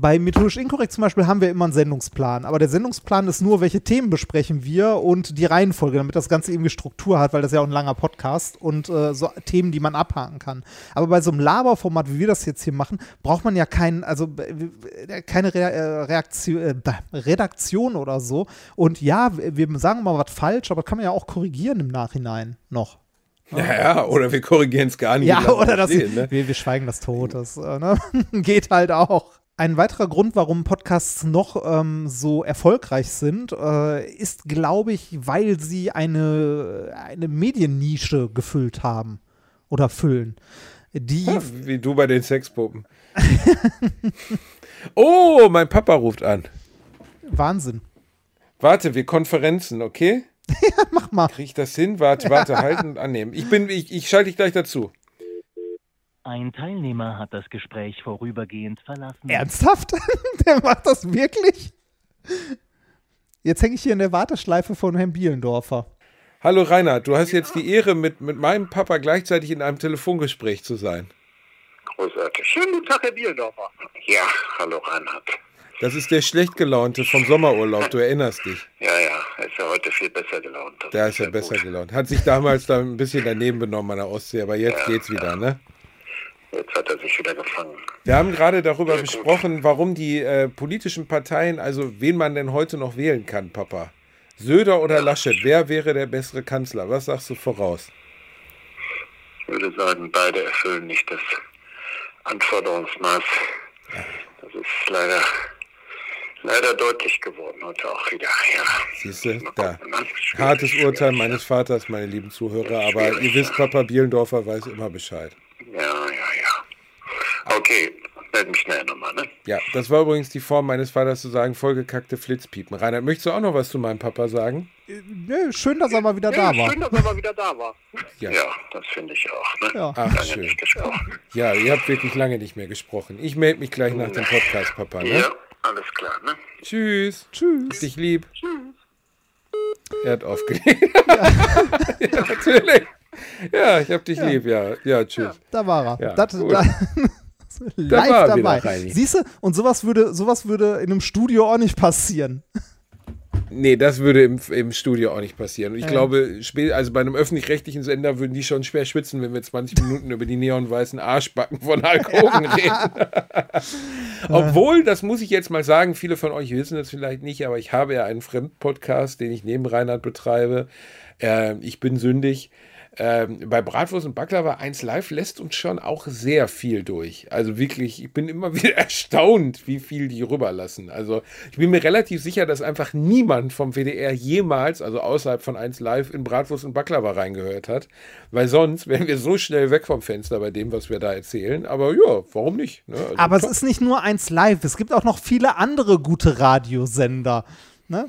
bei Methodisch Inkorrekt zum Beispiel haben wir immer einen Sendungsplan, aber der Sendungsplan ist nur, welche Themen besprechen wir und die Reihenfolge, damit das Ganze irgendwie Struktur hat, weil das ja auch ein langer Podcast und äh, so Themen, die man abhaken kann. Aber bei so einem Laberformat, wie wir das jetzt hier machen, braucht man ja keinen, also äh, keine Re äh, Reaktion, äh, Redaktion oder so. Und ja, wir sagen mal was falsch, aber kann man ja auch korrigieren im Nachhinein noch. Ja, ja, oder wir korrigieren es gar nicht. Ja, oder das, stehen, ne? wir, wir schweigen das tot. Das äh, ne? [laughs] geht halt auch. Ein weiterer Grund, warum Podcasts noch ähm, so erfolgreich sind, äh, ist, glaube ich, weil sie eine, eine Mediennische gefüllt haben oder füllen. Die, Ja, Wie du bei den Sexpuppen. [laughs] oh, mein Papa ruft an. Wahnsinn. Warte, wir konferenzen, okay? [laughs] Mach mal. Krieg ich das hin? Warte, warte, [laughs] halten und annehmen. Ich bin, ich, ich schalte dich gleich dazu. Ein Teilnehmer hat das Gespräch vorübergehend verlassen. Ernsthaft? [laughs] Der macht das wirklich? Jetzt hänge ich hier in der Warteschleife von Herrn Bielendorfer. Hallo Reinhard, du hast jetzt die Ehre, mit, mit meinem Papa gleichzeitig in einem Telefongespräch zu sein. Großartig. Schönen guten Tag, Herr Bielendorfer. Ja, hallo Reinhard. Das ist der schlecht gelaunte vom Sommerurlaub, du erinnerst dich. Ja, ja, er ist ja heute viel besser gelaunt. Das Der ist ja sehr besser gut. gelaunt. Hat sich damals da ein bisschen daneben benommen an der Ostsee, aber jetzt geht's wieder, ne? Jetzt hat er sich wieder gefangen. Wir haben gerade darüber Sehr gut. besprochen, warum die äh, politischen Parteien, also wen man denn heute noch wählen kann, Papa. Söder oder Laschet, wer wäre der bessere Kanzler? Was sagst du voraus? Ich würde sagen, beide erfüllen nicht das Anforderungsmaß. Das ist leider, leider deutlich geworden heute auch wieder. Ja. Siehst du, da. Hartes Urteil meines Vaters, meine lieben Zuhörer, aber ihr wisst. Papa Bielendorfer weiß immer Bescheid. Ja, ja, ja. Okay, meld mich schnell nochmal, ne? Ja, das war übrigens die Form meines Vaters zu sagen, vollgekackte Flitzpiepen. Reinhard, möchtest du auch noch was zu meinem Papa sagen? Nö, schön, dass er mal wieder da war. Schön, dass er mal wieder da war. Ja. Ja, das finde ich auch, ne? Ja. Ach, Lange schön. nicht gesprochen. Ja, ihr habt wirklich lange nicht mehr gesprochen. Ich melde mich gleich nach dem Podcast, Papa. Ne? Ja, alles klar, ne? Tschüss. Tschüss. Dich lieb. Er hat aufgelegt. [laughs] Ja. natürlich. Ja, ich hab dich lieb, ja. Ja, tschüss. Da war er. Ja, das, [laughs] da, live war wieder dabei. Siehst du, und sowas würde, sowas würde in einem Studio auch nicht passieren. Nee, das würde im, im Studio auch nicht passieren. Und ich glaube, spä- also bei einem öffentlich-rechtlichen Sender würden die schon schwer schwitzen, wenn wir 20 Minuten über die neonweißen Arschbacken von Hulk [laughs] Hogan reden. [laughs] Obwohl, das muss ich jetzt mal sagen, viele von euch wissen das vielleicht nicht, aber ich habe ja einen Fremdpodcast, den ich neben Reinhard betreibe. Ähm, ich bin sündig. Ähm, bei Bratwurst und Baklava 1 Live lässt uns schon auch sehr viel durch. Also wirklich, ich bin immer [laughs] wieder erstaunt, wie viel die rüberlassen. Also ich bin mir relativ sicher, dass einfach niemand vom WDR jemals, also außerhalb von 1 Live, in Bratwurst und Baklava reingehört hat. Weil sonst wären wir so schnell weg vom Fenster bei dem, was wir da erzählen. Aber ja, warum nicht? Ne? Also Aber es top. ist nicht nur eins live, es gibt auch noch viele andere gute Radiosender. Ne?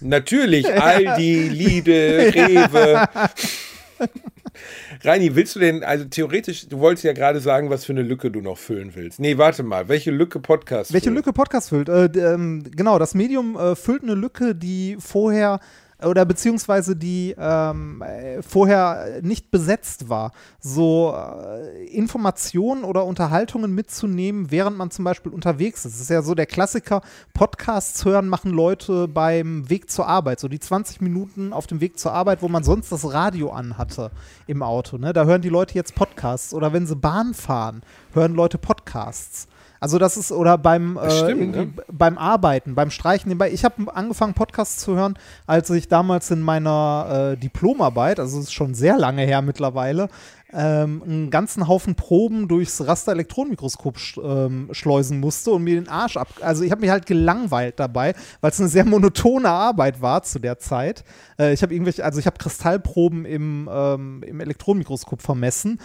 Natürlich, [laughs] Aldi, Lidl, Rewe. [laughs] [laughs] Reini, willst du denn, also theoretisch, du wolltest ja gerade sagen, was für eine Lücke du noch füllen willst. Nee, warte mal, welche Lücke Podcast? Welche füllen? Lücke Podcast füllt? Äh, ähm, genau, das Medium äh, füllt eine Lücke, die vorher oder beziehungsweise die ähm, äh, vorher nicht besetzt war. So äh, Informationen oder Unterhaltungen mitzunehmen, während man zum Beispiel unterwegs ist. Das ist ja so der Klassiker, Podcasts hören machen Leute beim Weg zur Arbeit. So die 20 Minuten auf dem Weg zur Arbeit, wo man sonst das Radio anhatte im Auto. Ne? Da hören die Leute jetzt Podcasts. Oder wenn sie Bahn fahren, hören Leute Podcasts. Also das ist, oder beim, äh, stimmt, ne? beim Arbeiten, beim Streichen nebenbei. Ich habe angefangen, Podcasts zu hören, als ich damals in meiner äh, Diplomarbeit, also es ist schon sehr lange her mittlerweile, ähm, einen ganzen Haufen Proben durchs Raster-Elektronenmikroskop sch ähm, schleusen musste und mir den Arsch ab. Also ich habe mich halt gelangweilt dabei, weil es eine sehr monotone Arbeit war zu der Zeit. Äh, ich habe irgendwelche, also ich habe Kristallproben im, ähm, im Elektronenmikroskop vermessen.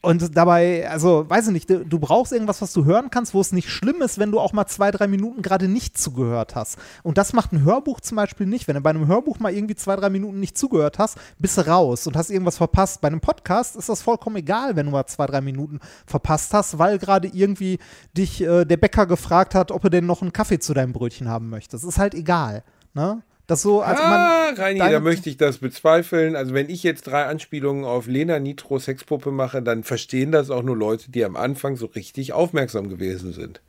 Und dabei, also weiß ich nicht, du, brauchst irgendwas, was du hören kannst, wo es nicht schlimm ist, wenn du auch mal zwei, drei Minuten gerade nicht zugehört hast. Und das macht ein Hörbuch zum Beispiel nicht. Wenn du bei einem Hörbuch mal irgendwie zwei, drei Minuten nicht zugehört hast, bist du raus und hast irgendwas verpasst. Bei einem Podcast ist das vollkommen egal, wenn du mal zwei, drei Minuten verpasst hast, weil gerade irgendwie dich äh, der Bäcker gefragt hat, ob du denn noch einen Kaffee zu deinem Brötchen haben möchtest. Ist halt egal. Ne? Das so, also ah, man. Reini, da möchte ich das bezweifeln. Also wenn ich jetzt drei Anspielungen auf Lena Nitro Sexpuppe mache, dann verstehen das auch nur Leute, die am Anfang so richtig aufmerksam gewesen sind.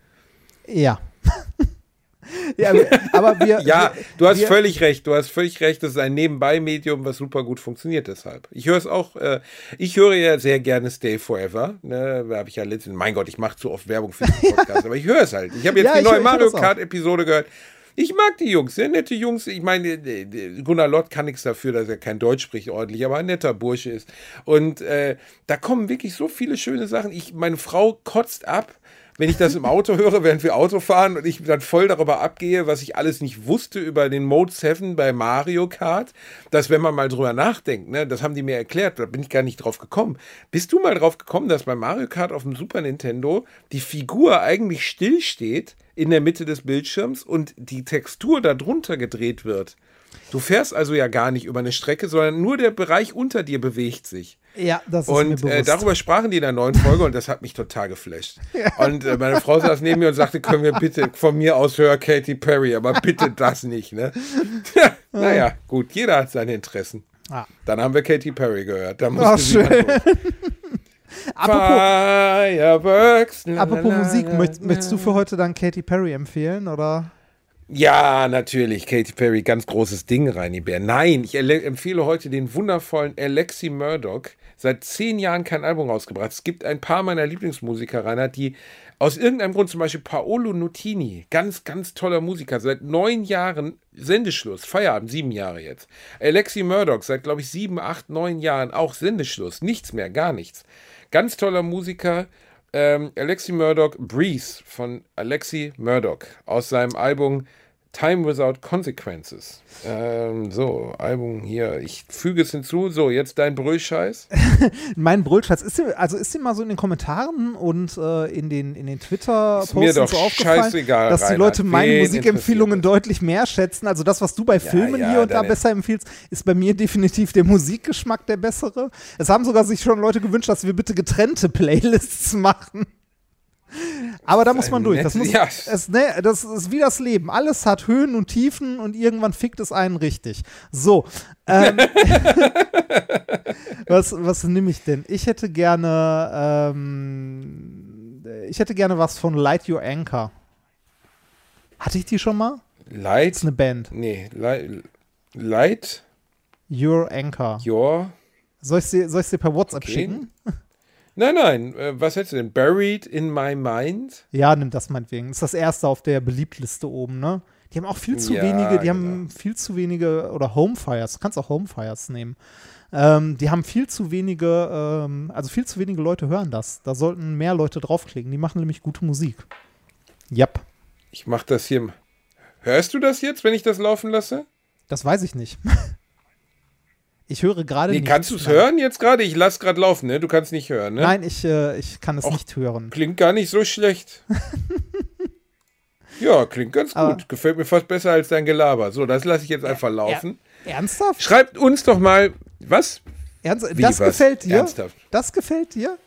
Ja. [laughs] ja, aber- wir. [laughs] Ja, du hast wir, völlig recht. Du hast völlig recht. Das ist ein Nebenbei-Medium, was super gut funktioniert deshalb. Ich höre es auch. Äh, ich höre ja sehr gerne Stay Forever. Ne, da habe ich ja letztens. Mein Gott, ich mache zu oft Werbung für den [laughs] Podcast, aber ich höre es halt. Ich habe jetzt Ja, die neue höre Mario. Kart-Episode gehört. Ich mag die Jungs, sehr nette Jungs. Ich meine, äh, äh, Gunnar Lott kann nichts dafür, dass er kein Deutsch spricht ordentlich, aber ein netter Bursche ist. Und äh, da kommen wirklich so viele schöne Sachen. Ich, meine Frau kotzt ab, wenn ich das im Auto höre, während wir Auto fahren und ich dann voll darüber abgehe, was ich alles nicht wusste über den Mode 7 bei Mario Kart, dass wenn man mal drüber nachdenkt, ne, das haben die mir erklärt, da bin ich gar nicht drauf gekommen. Bist du mal drauf gekommen, dass bei Mario Kart auf dem Super Nintendo die Figur eigentlich still steht in der Mitte des Bildschirms und die Textur darunter gedreht wird? Du fährst also ja gar nicht über eine Strecke, sondern nur der Bereich unter dir bewegt sich. Ja, das ist Und äh, darüber sprachen die in der neuen Folge und das hat mich total geflasht. [laughs] Und äh, meine Frau saß neben mir und sagte, können wir bitte von mir aus hören Katy Perry, aber bitte das nicht, ne? [laughs] naja, gut, jeder hat seine Interessen. Ah. Dann haben wir Katy Perry gehört. Da mal schön. [laughs] apropos, Fireworks. apropos Musik, la, möcht, la. möchtest du für heute dann Katy Perry empfehlen, oder? Ja, natürlich. Katy Perry, ganz großes Ding, Reini Bär. Nein, ich empfehle heute den wundervollen Alexi Murdoch. Seit zehn Jahren kein Album rausgebracht. Es gibt ein paar meiner Lieblingsmusiker, Rainer, die aus irgendeinem Grund, zum Beispiel Paolo Nutini, ganz, ganz toller Musiker, seit neun Jahren Sendeschluss, Feierabend, sieben Jahre jetzt. Alexi Murdoch, seit, glaube ich, sieben, acht, neun Jahren auch Sendeschluss, nichts mehr, gar nichts. Ganz toller Musiker, ähm, Alexi Murdoch, Breeze von Alexi Murdoch aus seinem Album Time Without Consequences. Ähm, so, Album hier. Ich füge es hinzu. So, jetzt dein Brüllscheiß. [laughs] Mein Brüllschatz, ist dir, also ist dir mal so in den Kommentaren und äh, in den, in den Twitter-Posts so aufgefallen, scheißegal, dass die Reinhard. Leute meine Musikempfehlungen deutlich mehr schätzen. Also das, was du bei Filmen ja, hier und da besser empfiehlst, ist bei mir definitiv der Musikgeschmack der bessere. Es haben sogar sich schon Leute gewünscht, dass wir bitte getrennte Playlists [laughs] machen. Aber da muss man durch. Das, muss, Ja. es, ne, das ist wie das Leben. Alles hat Höhen und Tiefen und irgendwann fickt es einen richtig. So. Ähm, [laughs] was, was nehme ich denn? Ich hätte gerne, ähm, ich hätte gerne was von Light Your Anchor. Hatte ich die schon mal? Light. ist eine Band. Nee, Light. Light Your Anchor. Your. Soll ich sie, soll ich sie per WhatsApp Okay. schicken? Nein, nein. Äh, was hättest du denn? Buried in my mind? Ja, nimm das meinetwegen. Ist das erste auf der Beliebtliste oben, ne? Die haben auch viel zu Ja, wenige, die genau. haben viel zu wenige, oder Homefires, du kannst auch Homefires nehmen. Ähm, die haben viel zu wenige, ähm, also viel zu wenige Leute hören das. Da sollten mehr Leute draufklicken. Die machen nämlich gute Musik. Yep. Ich mach das hier. Hörst du das jetzt, wenn ich das laufen lasse? Das weiß ich nicht. [laughs] ich höre gerade Nee, nicht. kannst du es hören jetzt gerade? Ich lass gerade laufen, ne? Du kannst nicht hören, ne? Nein, ich, äh, ich kann es Och. nicht hören. Klingt gar nicht so schlecht. [laughs] ja, klingt ganz Aber- gut. Gefällt mir fast besser als dein Gelaber. So, das lasse ich jetzt einfach laufen. Ernsthaft? Schreibt uns doch mal, was? Ernst Wie, das was? gefällt dir? Ernsthaft? Das gefällt dir?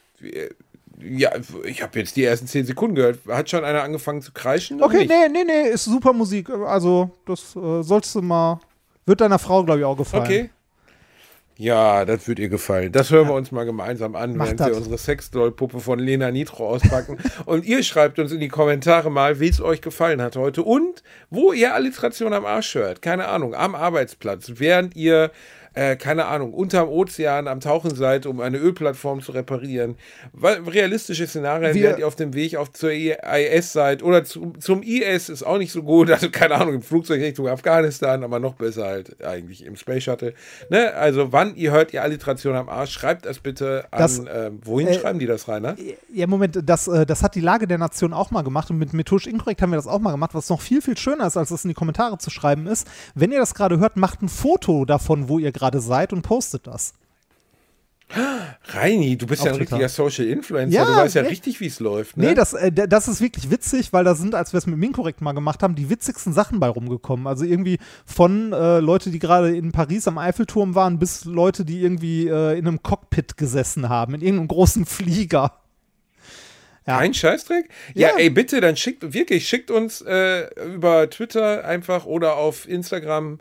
Ja, ich habe jetzt die ersten zehn Sekunden gehört. Hat schon einer angefangen zu kreischen? Okay, nee, nee, nee, ist super Musik. Also, das äh, sollst du mal. Wird deiner Frau, glaube ich, auch gefallen. Okay. Ja, das wird ihr gefallen. Das hören wir uns mal gemeinsam an, Mach während das. wir unsere Sexdoll-Puppe von Lena Nitro auspacken. [laughs] und ihr schreibt uns in die Kommentare mal, wie es euch gefallen hat heute und wo ihr Alliteration am Arsch hört. Keine Ahnung, am Arbeitsplatz, während ihr äh, keine Ahnung, unterm Ozean am Tauchen seid, um eine Ölplattform zu reparieren. Realistische Szenarien, während ihr auf dem Weg auf zur IS seid oder zu, zum IS ist auch nicht so gut. Also keine Ahnung, im Flugzeug Richtung Afghanistan, aber noch besser halt eigentlich im Space Shuttle. Ne? Also wann ihr hört ihr Alliteration am Arsch, schreibt das bitte an, Das- ähm, wohin äh, schreiben die das rein, ne? Ja, Moment, das, äh, das hat die Lage der Nation auch mal gemacht und mit methodisch inkorrekt haben wir das auch mal gemacht. Was noch viel, viel schöner ist, als das in die Kommentare zu schreiben ist, wenn ihr das gerade hört, macht ein Foto davon, wo ihr gerade seid und postet das. Reini, du bist Auf ja ein Twitter. richtiger Social Influencer. Ja, du weißt ja richtig, wie es läuft. Ne? Nee, das, äh, das ist wirklich witzig, weil da sind, als wir es mit dem Inkorrekt mal gemacht haben, die witzigsten Sachen bei rumgekommen. Also irgendwie von äh, Leute, die gerade in Paris am Eiffelturm waren, bis Leute, die irgendwie äh, in einem Cockpit gesessen haben, in irgendeinem großen Flieger. Ja. Kein Scheißdreck? Ja, Ja. ey, bitte, dann schickt, wirklich, schickt uns äh, über Twitter einfach oder auf Instagram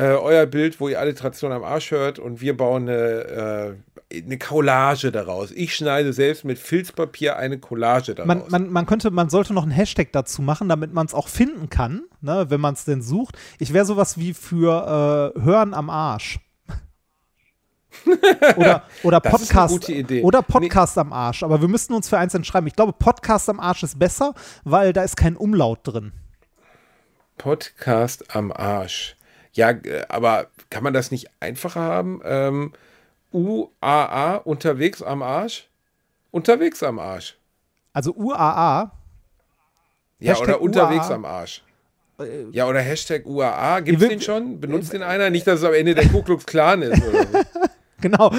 äh, euer Bild, wo ihr Alliteration am Arsch hört und wir bauen eine, äh, eine Collage daraus. Ich schneide selbst mit Filzpapier eine Collage daraus. Man, man, man könnte, man sollte noch einen Hashtag dazu machen, damit man es auch finden kann, ne, wenn man es denn sucht. Ich wäre sowas wie für äh, Hören am Arsch. [laughs] oder oder Das ist eine Podcast gute Idee. oder Podcast am Arsch, aber wir müssten uns für eins entscheiden. Ich glaube, Podcast am Arsch ist besser, weil da ist kein Umlaut drin. Podcast am Arsch. Ja, äh, aber kann man das nicht einfacher haben? Ähm, UAA, unterwegs am Arsch? Unterwegs am Arsch. Also UAA, Ja, Hashtag oder unterwegs UAA. am Arsch. Ja, oder Hashtag UAA. Gibt es den schon? Benutzt den einer? Nicht, dass es am Ende der Ku Klux Klan ist. Oder so. [laughs] genau.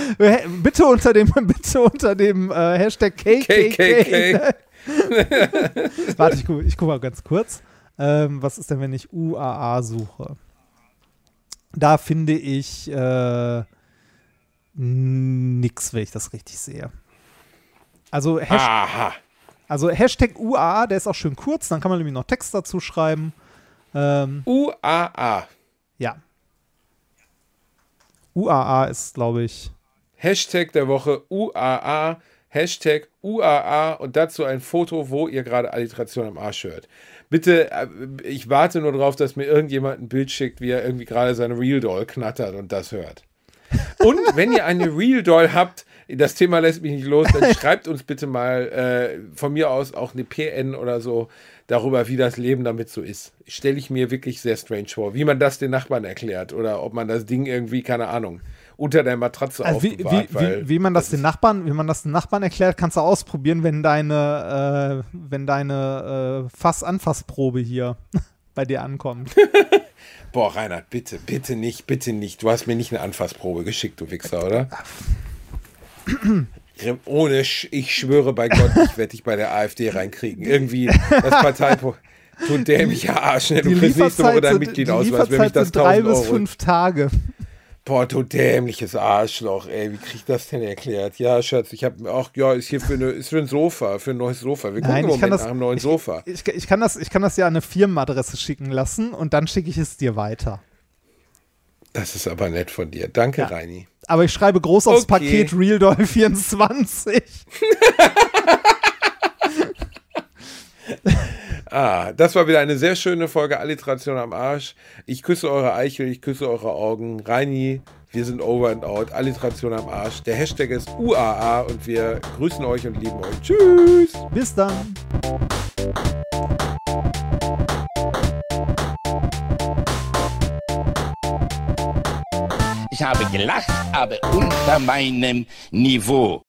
Bitte unter dem, [laughs] bitte unter dem äh, Hashtag KKK. KKK. [laughs] Warte, ich gucke guck mal ganz kurz. Ähm, was ist denn, wenn ich UAA suche? Da finde ich äh, nix, wenn ich das richtig sehe. Also, Hash Aha. also Hashtag UAA, der ist auch schön kurz, dann kann man nämlich noch Text dazu schreiben. Ähm, UAA. ja. UAA ist, glaube ich. Hashtag der Woche UAA. Hashtag UAA und dazu ein Foto, wo ihr gerade Alliteration am Arsch hört. Bitte, äh, ich warte nur drauf, dass mir irgendjemand ein Bild schickt, wie er irgendwie gerade seine Real Doll knattert und das hört. Und wenn ihr eine Real Doll habt, das Thema lässt mich nicht los, dann schreibt uns bitte mal äh, von mir aus auch eine PN oder so darüber, wie das Leben damit so ist. Stelle ich mir wirklich sehr strange vor, wie man das den Nachbarn erklärt oder ob man das Ding irgendwie, keine Ahnung, unter der Matratze Also wie, aufbewahrt. wie, weil wie, wie man das, das den Nachbarn, wie man das den Nachbarn erklärt, kannst du ausprobieren, wenn deine, äh, wenn deine äh, Fass-Anfassprobe hier [laughs] bei dir ankommt. [laughs] Boah, Reinhard, bitte, bitte nicht, bitte nicht. Du hast mir nicht eine Anfassprobe geschickt, du Wichser, oder? [laughs] Ohne, Sch ich schwöre bei Gott, ich werde dich bei der AfD reinkriegen. Irgendwie das Parteipo. Du dämlicher Arsch, ne? Du kriegst nächste Woche dein sind, die Mitgliedausweis, wenn mich das sind drei 1000 bis Euro. fünf Tage. Boah, du dämliches Arschloch, ey. Wie krieg ich das denn erklärt? Ja, Schatz, ich habe auch, ja, ist hier für, eine, ist für ein Sofa, für ein neues Sofa. Wir gucken Nein, im ich kann Moment das- nach einem neuen Sofa. Ich, ich, kann das, ich kann das ja an eine Firmenadresse schicken lassen und dann schicke ich es dir weiter. Das ist aber nett von dir. Danke, Ja. Reini. Aber ich schreibe groß aufs Okay. Paket Real Doll 24. [laughs] Ah, das war wieder eine sehr schöne Folge Alliteration am Arsch. Ich küsse eure Eichel, ich küsse eure Augen. Reini, wir sind over and out. Alliteration am Arsch. Der Hashtag ist UAA und wir grüßen euch und lieben euch. Tschüss. Bis dann. Ich habe gelacht, aber unter meinem Niveau.